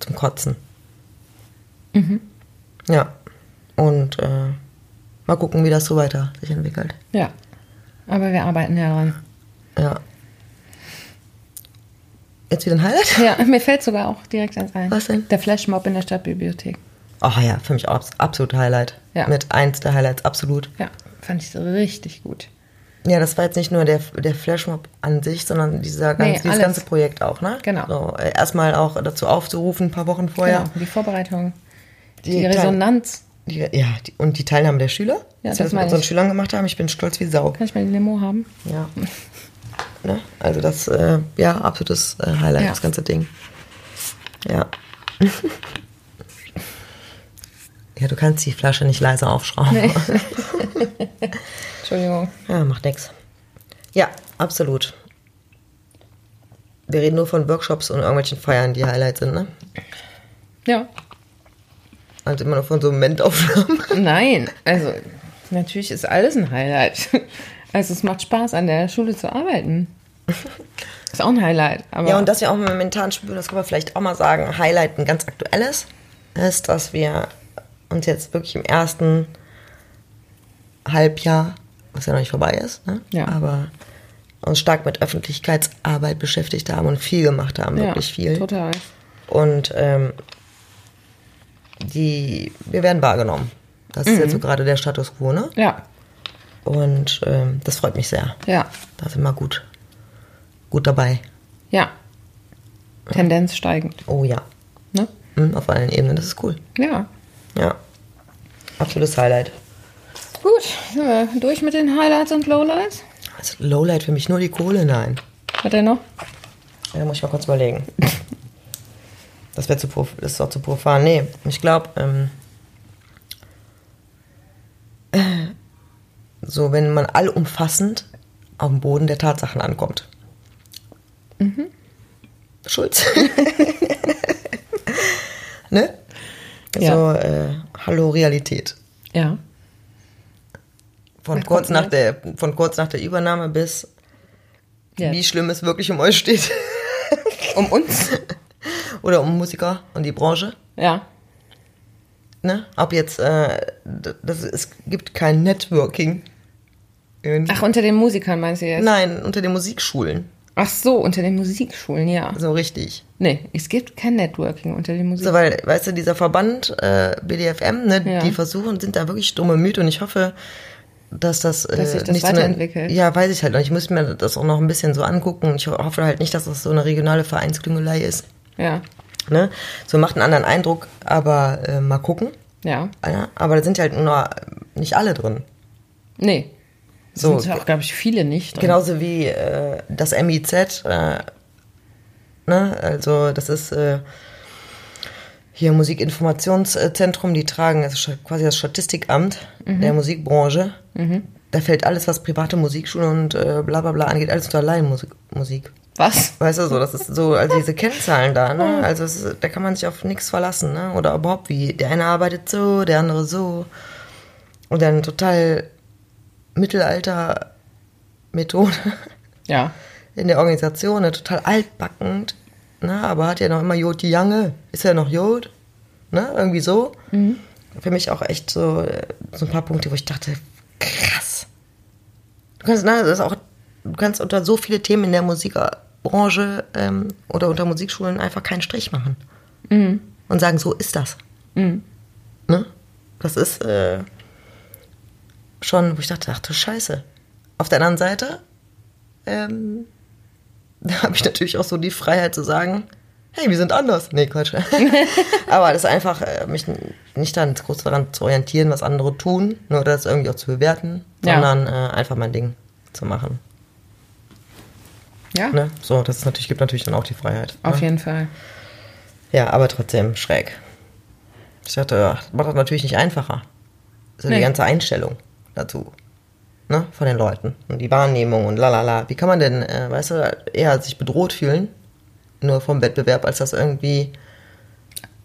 Zum Kotzen. Ja. Und äh, mal gucken, wie das so weiter sich entwickelt. Ja. Aber wir arbeiten ja dran. Ja. Jetzt wieder ein Highlight? Ja, mir fällt sogar auch direkt eins ein. Was denn? Der Flashmob in der Stadtbibliothek. Ach ja, für mich auch abs- absolut Highlight. Ja. Mit eins der Highlights, absolut. Ja, fand ich richtig gut. Ja, das war jetzt nicht nur der, der Flashmob an sich, sondern dieser ganz, Nee, dieses alles. ganze Projekt auch, ne? Genau. So, äh, erstmal auch dazu aufzurufen, ein paar Wochen vorher. Genau, die Vorbereitung, die, Die Resonanz. Die, ja, die, und die Teilnahme der Schüler, Ja, dass wir das das mit unseren ich. Schülern gemacht haben. Ich bin stolz wie Sau. Kann ich mal die Limo haben? Ja. ne? Also das, äh, ja, absolutes äh, Highlight, Ja. das ganze Ding. Ja. ja, du kannst die Flasche nicht leise aufschrauben. Entschuldigung. Ja, macht nix. Ja, absolut. Wir reden nur von Workshops und irgendwelchen Feiern, die Highlights sind, ne? Ja. Also immer nur von so Momentaufnahmen. Nein, also natürlich ist alles ein Highlight. Also es macht Spaß, an der Schule zu arbeiten. Ist auch ein Highlight. Aber Ja, und dass wir auch momentan spüren, das können wir vielleicht auch mal sagen, Highlight ein ganz aktuelles, ist, dass wir uns jetzt wirklich im ersten Halbjahr, was ja noch nicht vorbei ist, ne? Ja. aber uns stark mit Öffentlichkeitsarbeit beschäftigt haben und viel gemacht haben, ja, wirklich viel. Total. Und ähm, die, wir werden wahrgenommen. Das Mhm. ist jetzt so gerade der Status quo, ne? Ja, Und ähm, das freut mich sehr. ja, Da sind wir gut, gut dabei. ja. Tendenz steigend. Oh ja, Ne? Mhm, auf allen Ebenen, das ist cool. Ja. Ja, absolutes Highlight. Gut, sind wir durch mit den Highlights und Lowlights? Also Lowlight für mich nur die Kohle, nein. Hat er noch? Da muss ich mal kurz überlegen. Das wäre zu prof das ist doch zu profan. Nee, ich glaube, ähm, äh, so wenn man allumfassend auf dem Boden der Tatsachen ankommt. Schulz. ne? Ja. So, äh, hallo Realität. Ja. Von kurz, nach der, von kurz nach der Übernahme bis Jetzt. wie schlimm es wirklich um euch steht. Um uns? Oder um Musiker und die Branche. Ja. Ne? Ob jetzt, äh, das, es gibt kein Networking. In, Ach, unter den Musikern meinst du jetzt? Nein, unter den Musikschulen. Ach so, unter den Musikschulen, ja. So richtig. Nee, es gibt kein Networking unter den So, Musikschulen. weil, weißt du, dieser Verband äh, BDFM, ne, Ja. die versuchen, sind da wirklich dumme Müde und ich hoffe, dass das, äh, Dass sich das nicht so eine, weiterentwickelt. Ja, weiß ich halt. Und ich muss mir das auch noch ein bisschen so angucken. Ich ho- hoffe halt nicht, dass das so eine regionale Vereinsklüngelei ist. ja, Ne? So macht einen anderen Eindruck, aber äh, mal gucken. ja. Ja, aber da sind halt nur nicht alle drin. Nee. So. Sind auch, glaube ich, viele nicht. drin. Genauso wie äh, das MIZ, äh, ne? also das ist äh, hier Musikinformationszentrum, die tragen, das quasi das Statistikamt der Musikbranche. Da fällt alles, was private Musikschulen und äh, bla bla bla angeht, alles unter Laienmusik. Musik. Was? Weißt du, so, das ist so, also diese Kennzahlen da, ne? Also es ist, da kann man sich auf nichts verlassen, ne? Oder überhaupt wie, der eine arbeitet so, der andere so. Und dann total Mittelalter-Methode Ja. in der Organisation, ne? total altbackend, ne? Aber hat ja noch immer Jod die Jange. Ist ja noch Jod, ne? Irgendwie so. Für mich auch echt so, äh, so ein paar Punkte, wo ich dachte, krass. Du kannst, ne, das ist auch, du kannst unter so viele Themen in der Musikbranche ähm, oder unter Musikschulen einfach keinen Strich machen. Und sagen, so ist das. Ne? Das ist äh, schon, wo ich dachte, ach du Scheiße. Auf der anderen Seite ähm, da habe ich natürlich auch so die Freiheit zu sagen, hey, wir sind anders. Nee, Quatsch. Aber das ist einfach, äh, mich nicht dann groß daran zu orientieren, was andere tun, nur das irgendwie auch zu bewerten, Ja. sondern äh, einfach mein Ding zu machen. Ja, Ne? So, das natürlich, gibt natürlich dann auch die Freiheit. auf ne? jeden Fall. Ja, aber trotzdem schräg. Ich dachte, das macht das natürlich nicht einfacher. So Nee. die ganze Einstellung dazu. Ne? Von den Leuten. Und die Wahrnehmung und lalala. Wie kann man denn, äh, weißt du, eher sich bedroht fühlen, nur vom Wettbewerb, als das irgendwie.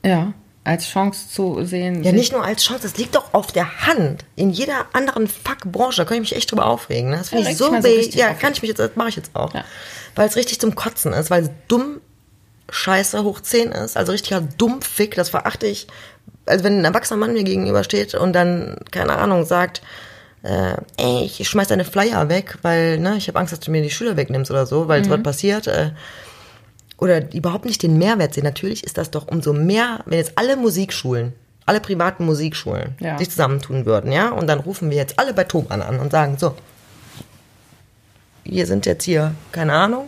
Ja, als Chance zu sehen. Ja, nicht nur als Chance, das liegt doch auf der Hand. In jeder anderen Fuck-Branche, da kann ich mich echt drüber aufregen. Ne? Das finde Ja, ich so weh. ja, kann ich mich jetzt, das mache ich jetzt auch. Ja. Weil es richtig zum Kotzen ist, weil es dumm Scheiße hoch 10 ist, also richtiger Dummfick, das verachte ich. Also wenn ein erwachsener Mann mir gegenübersteht und dann, keine Ahnung, sagt, äh, ey, ich schmeiß deine Flyer weg, weil, ne, ich habe Angst, dass du mir die Schüler wegnimmst oder so, weil es was passiert. Äh, oder überhaupt nicht den Mehrwert sehen. Natürlich ist das doch umso mehr, wenn jetzt alle Musikschulen, alle privaten Musikschulen Ja. sich zusammentun würden, ja, und dann rufen wir jetzt alle bei Thomann an und sagen, so, wir sind jetzt hier, keine Ahnung,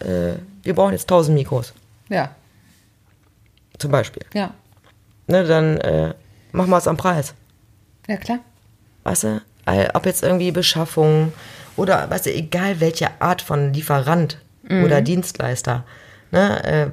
äh, wir brauchen jetzt 1000 Mikros, Ja, zum Beispiel. ja. Ne, dann äh, machen wir es am Preis. Ja, klar. Weißt du, Äh, ob jetzt irgendwie Beschaffung oder, weißt du, egal welche Art von Lieferant oder Dienstleister, ne, äh,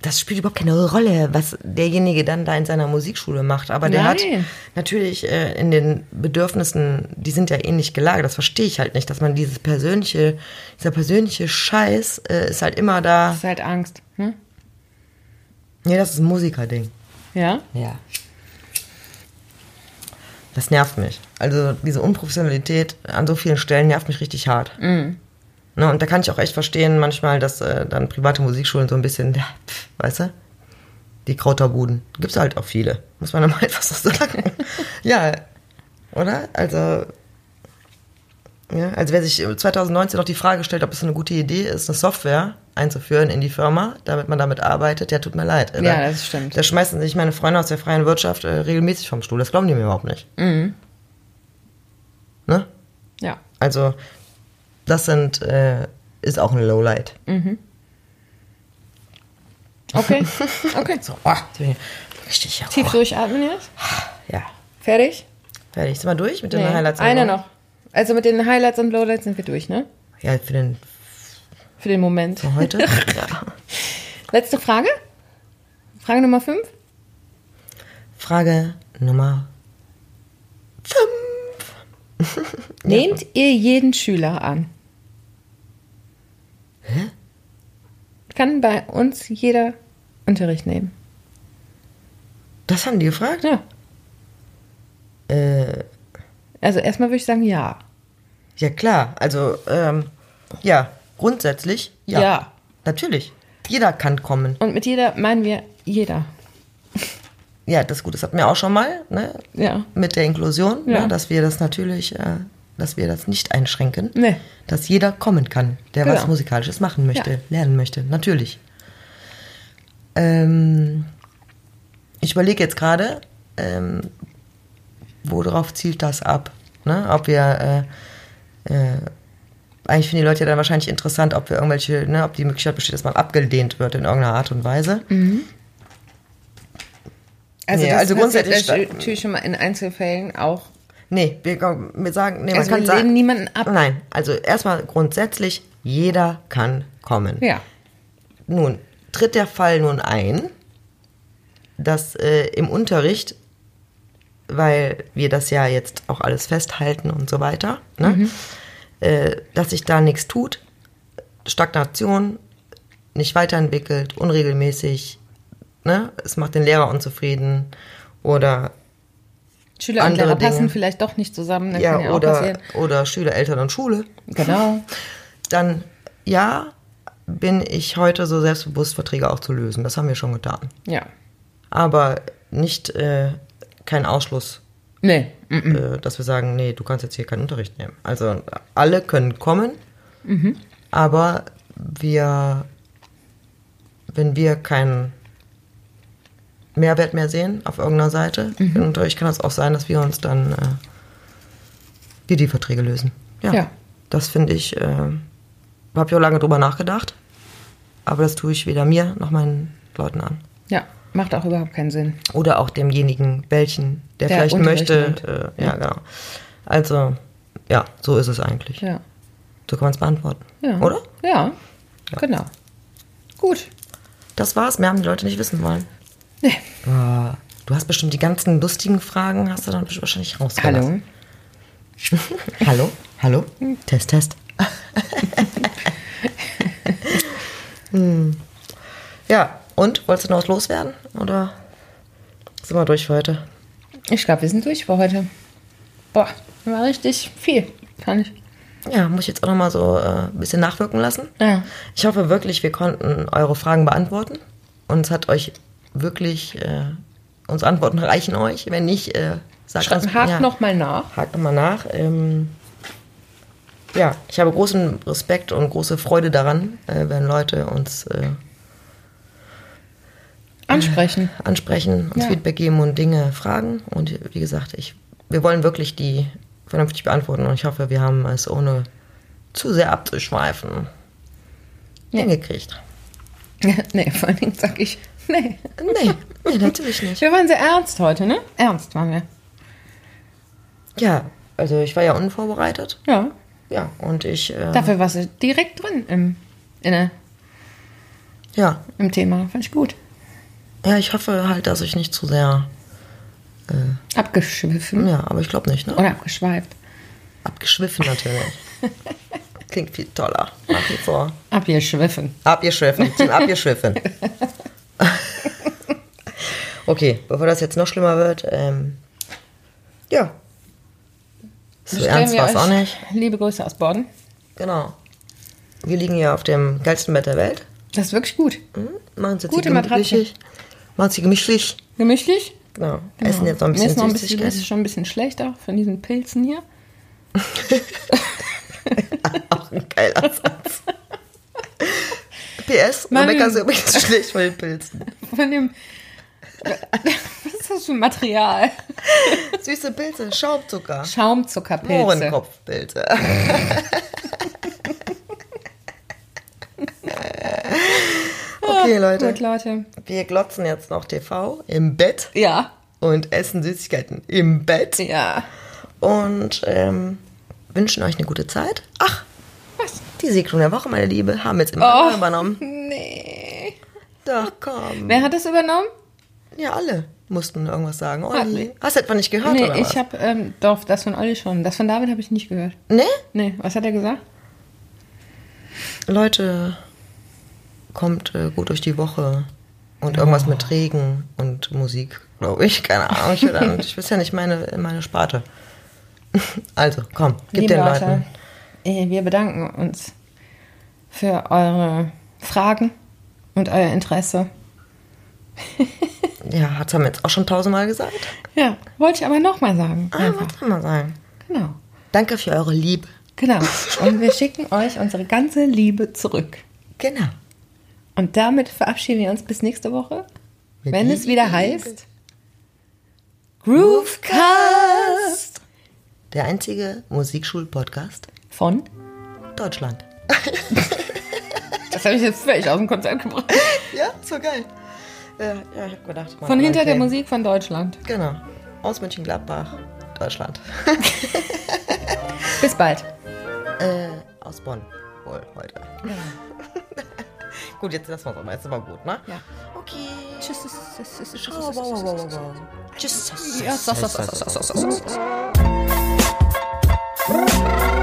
das spielt überhaupt keine Rolle, was derjenige dann da in seiner Musikschule macht. Aber der hat Nein. natürlich äh, in den Bedürfnissen, die sind ja ähnlich gelagert. Das verstehe ich halt nicht, dass man dieses persönliche, dieser persönliche Scheiß äh, ist halt immer da. Das ist halt Angst. Hm? Nee, das ist ein Musikerding. Ja? Ja. Das nervt mich. Also diese Unprofessionalität an so vielen Stellen nervt mich richtig hart. Ne, und da kann ich auch echt verstehen manchmal, dass äh, dann private Musikschulen so ein bisschen, ja, pff, weißt du, die Krauterbuden. Gibt's halt auch viele. Muss man mal etwas so sagen. ja, oder? Also, ja, also wer sich 2019 noch die Frage stellt, ob es eine gute Idee ist, eine Software einzuführen in die Firma, damit man damit arbeitet, ja, tut mir leid. Ja, das stimmt. Da schmeißen sich meine Freunde aus der freien Wirtschaft äh, regelmäßig vom Stuhl. Das glauben die mir überhaupt nicht. Mhm. Ne? Ja. Also, das sind, äh, ist auch ein Lowlight. Okay. Okay. So, oh, richtig, ja. Tief Oh, durchatmen jetzt. ja. Fertig? Fertig. Sind wir durch mit den Nee, Highlights? Eine noch. Also mit den Highlights und Lowlights sind wir durch, ne? Ja, für den Für den Moment. für heute. ja. Letzte Frage? Frage Nummer 5? Frage Nummer Nehmt ihr jeden Schüler an? Hä? Kann bei uns jeder Unterricht nehmen. Das haben die gefragt? Ja. Äh, Also erstmal würde ich sagen, ja. ja, klar. Also, ähm, ja, grundsätzlich, ja. Ja. Natürlich. Jeder kann kommen. Und mit jeder meinen wir jeder. Ja, das ist gut. Das hatten wir auch schon mal, ne? Ja. Mit der Inklusion, Ja. ne? dass wir das natürlich äh, dass wir das nicht einschränken. Nee. Dass jeder kommen kann, der was Genau. Musikalisches machen möchte, Ja. lernen möchte. Natürlich. Ähm, ich überlege jetzt gerade, ähm, worauf zielt das ab? Ne? Ob wir, äh, äh, eigentlich finden die Leute ja dann wahrscheinlich interessant, ob wir irgendwelche, ne, ob die Möglichkeit besteht, dass man abgelehnt wird in irgendeiner Art und Weise. Also, Nee, das also grundsätzlich- natürlich schon mal in Einzelfällen auch. Nee, wir, wir sagen, nee, man Also kann wir sagen. lehnen niemanden ab. Nein, also erstmal grundsätzlich, jeder kann kommen. Ja. Nun, tritt der Fall nun ein, dass äh, im Unterricht, weil wir das ja jetzt auch alles festhalten und so weiter, ne, Mhm. äh, dass sich da nichts tut, Stagnation, nicht weiterentwickelt, unregelmäßig, ne, es macht den Lehrer unzufrieden oder Schüler und Andere Lehrer passen Dinge. vielleicht doch nicht zusammen. Ja, ja oder, passieren. oder Schüler, Eltern und Schule, Genau. dann ja, bin ich heute so selbstbewusst, Verträge auch zu lösen. Das haben wir schon getan. Ja. Aber nicht äh, kein Ausschluss, Nee. äh, dass wir sagen, nee, du kannst jetzt hier keinen Unterricht nehmen. Also alle können kommen, aber wir, wenn wir keinen Mehrwert mehr sehen auf irgendeiner Seite im Unterricht, kann es auch sein, dass wir uns dann äh, wir die Verträge lösen. Ja, Ja. das finde ich, äh, habe ich auch lange drüber nachgedacht, aber das tue ich weder mir noch meinen Leuten an. Ja. Macht auch überhaupt keinen Sinn. Oder auch demjenigen Bällchen, der, Der vielleicht möchte. Äh, ja, genau. Also, ja, so ist es eigentlich. Ja. So kann man es beantworten. Ja. Oder? Ja. Genau. Gut. Das war's. Mehr haben die Leute nicht wissen wollen. Nee. Ah, du hast bestimmt die ganzen lustigen Fragen, hast du dann wahrscheinlich rausgelassen. Hallo. Hallo? Hallo? Test, Test. hm. Ja, und? Wolltest du noch was loswerden? Oder sind wir durch für heute? Ich glaube, wir sind durch für heute. Boah, war richtig viel, fand ich. Ja, muss ich jetzt auch noch mal so äh, ein bisschen nachwirken lassen. Ja. Ich hoffe wirklich, wir konnten eure Fragen beantworten. Und es hat euch wirklich, äh, unsere Antworten reichen euch. Wenn nicht, äh, sagt uns. Hakt ja, noch mal nach. Hakt nochmal nach. Ähm, ja, ich habe großen Respekt und große Freude daran, äh, wenn Leute uns äh, Ansprechen. ansprechen, uns Ja. Feedback geben und Dinge fragen. Und wie gesagt, ich, wir wollen wirklich die vernünftig beantworten. Und ich hoffe, wir haben es ohne zu sehr abzuschweifen Ja. hingekriegt. nee, vor allen Dingen sag ich, nee. Nee, nee, natürlich nicht. Wir waren sehr ernst heute, ne? Ernst waren wir. Ja, also ich war ja unvorbereitet. Ja. Ja, und ich, äh, Dafür warst du direkt drin im, in der, ja, im Thema. Fand ich gut. Ja, ich hoffe halt, dass ich nicht zu sehr, Abgeschwiffen. ja, aber ich glaube nicht, ne? Oder abgeschweift. Abgeschwiffen natürlich. Klingt viel toller, nach wie vor. Abgeschwiffen. Abgeschwiffen, Team abgeschwiffen. okay, bevor das jetzt noch schlimmer wird, ähm, ja. So ernst war es auch nicht. Liebe Grüße aus Borden. Genau. Wir liegen hier auf dem geilsten Bett der Welt. Das ist wirklich gut. Hm? Machen uns jetzt Gute Matratze. Machen uns hier gemütlich. Gemütlich. Genau. Genau. Essen jetzt noch ein Mir bisschen ist noch ein bisschen, ist schon ein bisschen schlechter von diesen Pilzen hier. Auch ein geiler Satz. PS, Mann. Rebecca ist übrigens schlecht von den Pilzen. Von dem. Was ist das für ein Material? Süße Pilze, Schaumzucker, Schaumzuckerpilze. Mohrenkopfpilze. okay, Leute. Gut, Leute. Wir glotzen jetzt noch TV im Bett Ja. und essen Süßigkeiten im Bett Ja. und ähm, wünschen euch eine gute Zeit. Ach, Was? die Segnung der Woche, meine Liebe, haben jetzt immer Oh. übernommen. Nee. Doch, komm. Wer hat das übernommen? Ja, alle mussten irgendwas sagen. Olli, nicht. hast du etwa nicht gehört, nee, oder was? ich habe, ähm, doch, das von Olli schon. Das von David habe ich nicht gehört. Nee? Nee, was hat er gesagt? Leute, kommt äh, gut durch die Woche. Und irgendwas mit Regen und Musik, glaube ich. Keine Ahnung. Ich, will dann, ich weiß ja nicht meine, meine Sparte. Also, komm, gib Liebe den Leute, Leuten. äh, wir bedanken uns für eure Fragen und euer Interesse. Ja, das haben wir jetzt auch schon tausendmal gesagt. Ja, wollte ich aber nochmal sagen. Ah, soll man sagen? Genau. Danke für eure Liebe. Genau. Und wir schicken euch unsere ganze Liebe zurück. Genau. Und damit verabschieden wir uns bis nächste Woche, Mit wenn es wieder heißt Groovecast Der einzige Musikschul-Podcast von. Deutschland. Das habe ich jetzt völlig aus dem Konzept gebracht. Ja, so geil. Ja, ja ich habe gedacht. Von hinter der okay. Musik von Deutschland. Genau. Aus Mönchengladbach, Deutschland. Bis bald. äh, aus Bonn wohl heute. Gut, jetzt lassen wir es aber. Jetzt ist aber gut, ne? Ja. Okay. Tschüss, tschüss, tschüss, tschüss, tschüss, tschüss, tschüss, tschüss, tschüss, tschüss,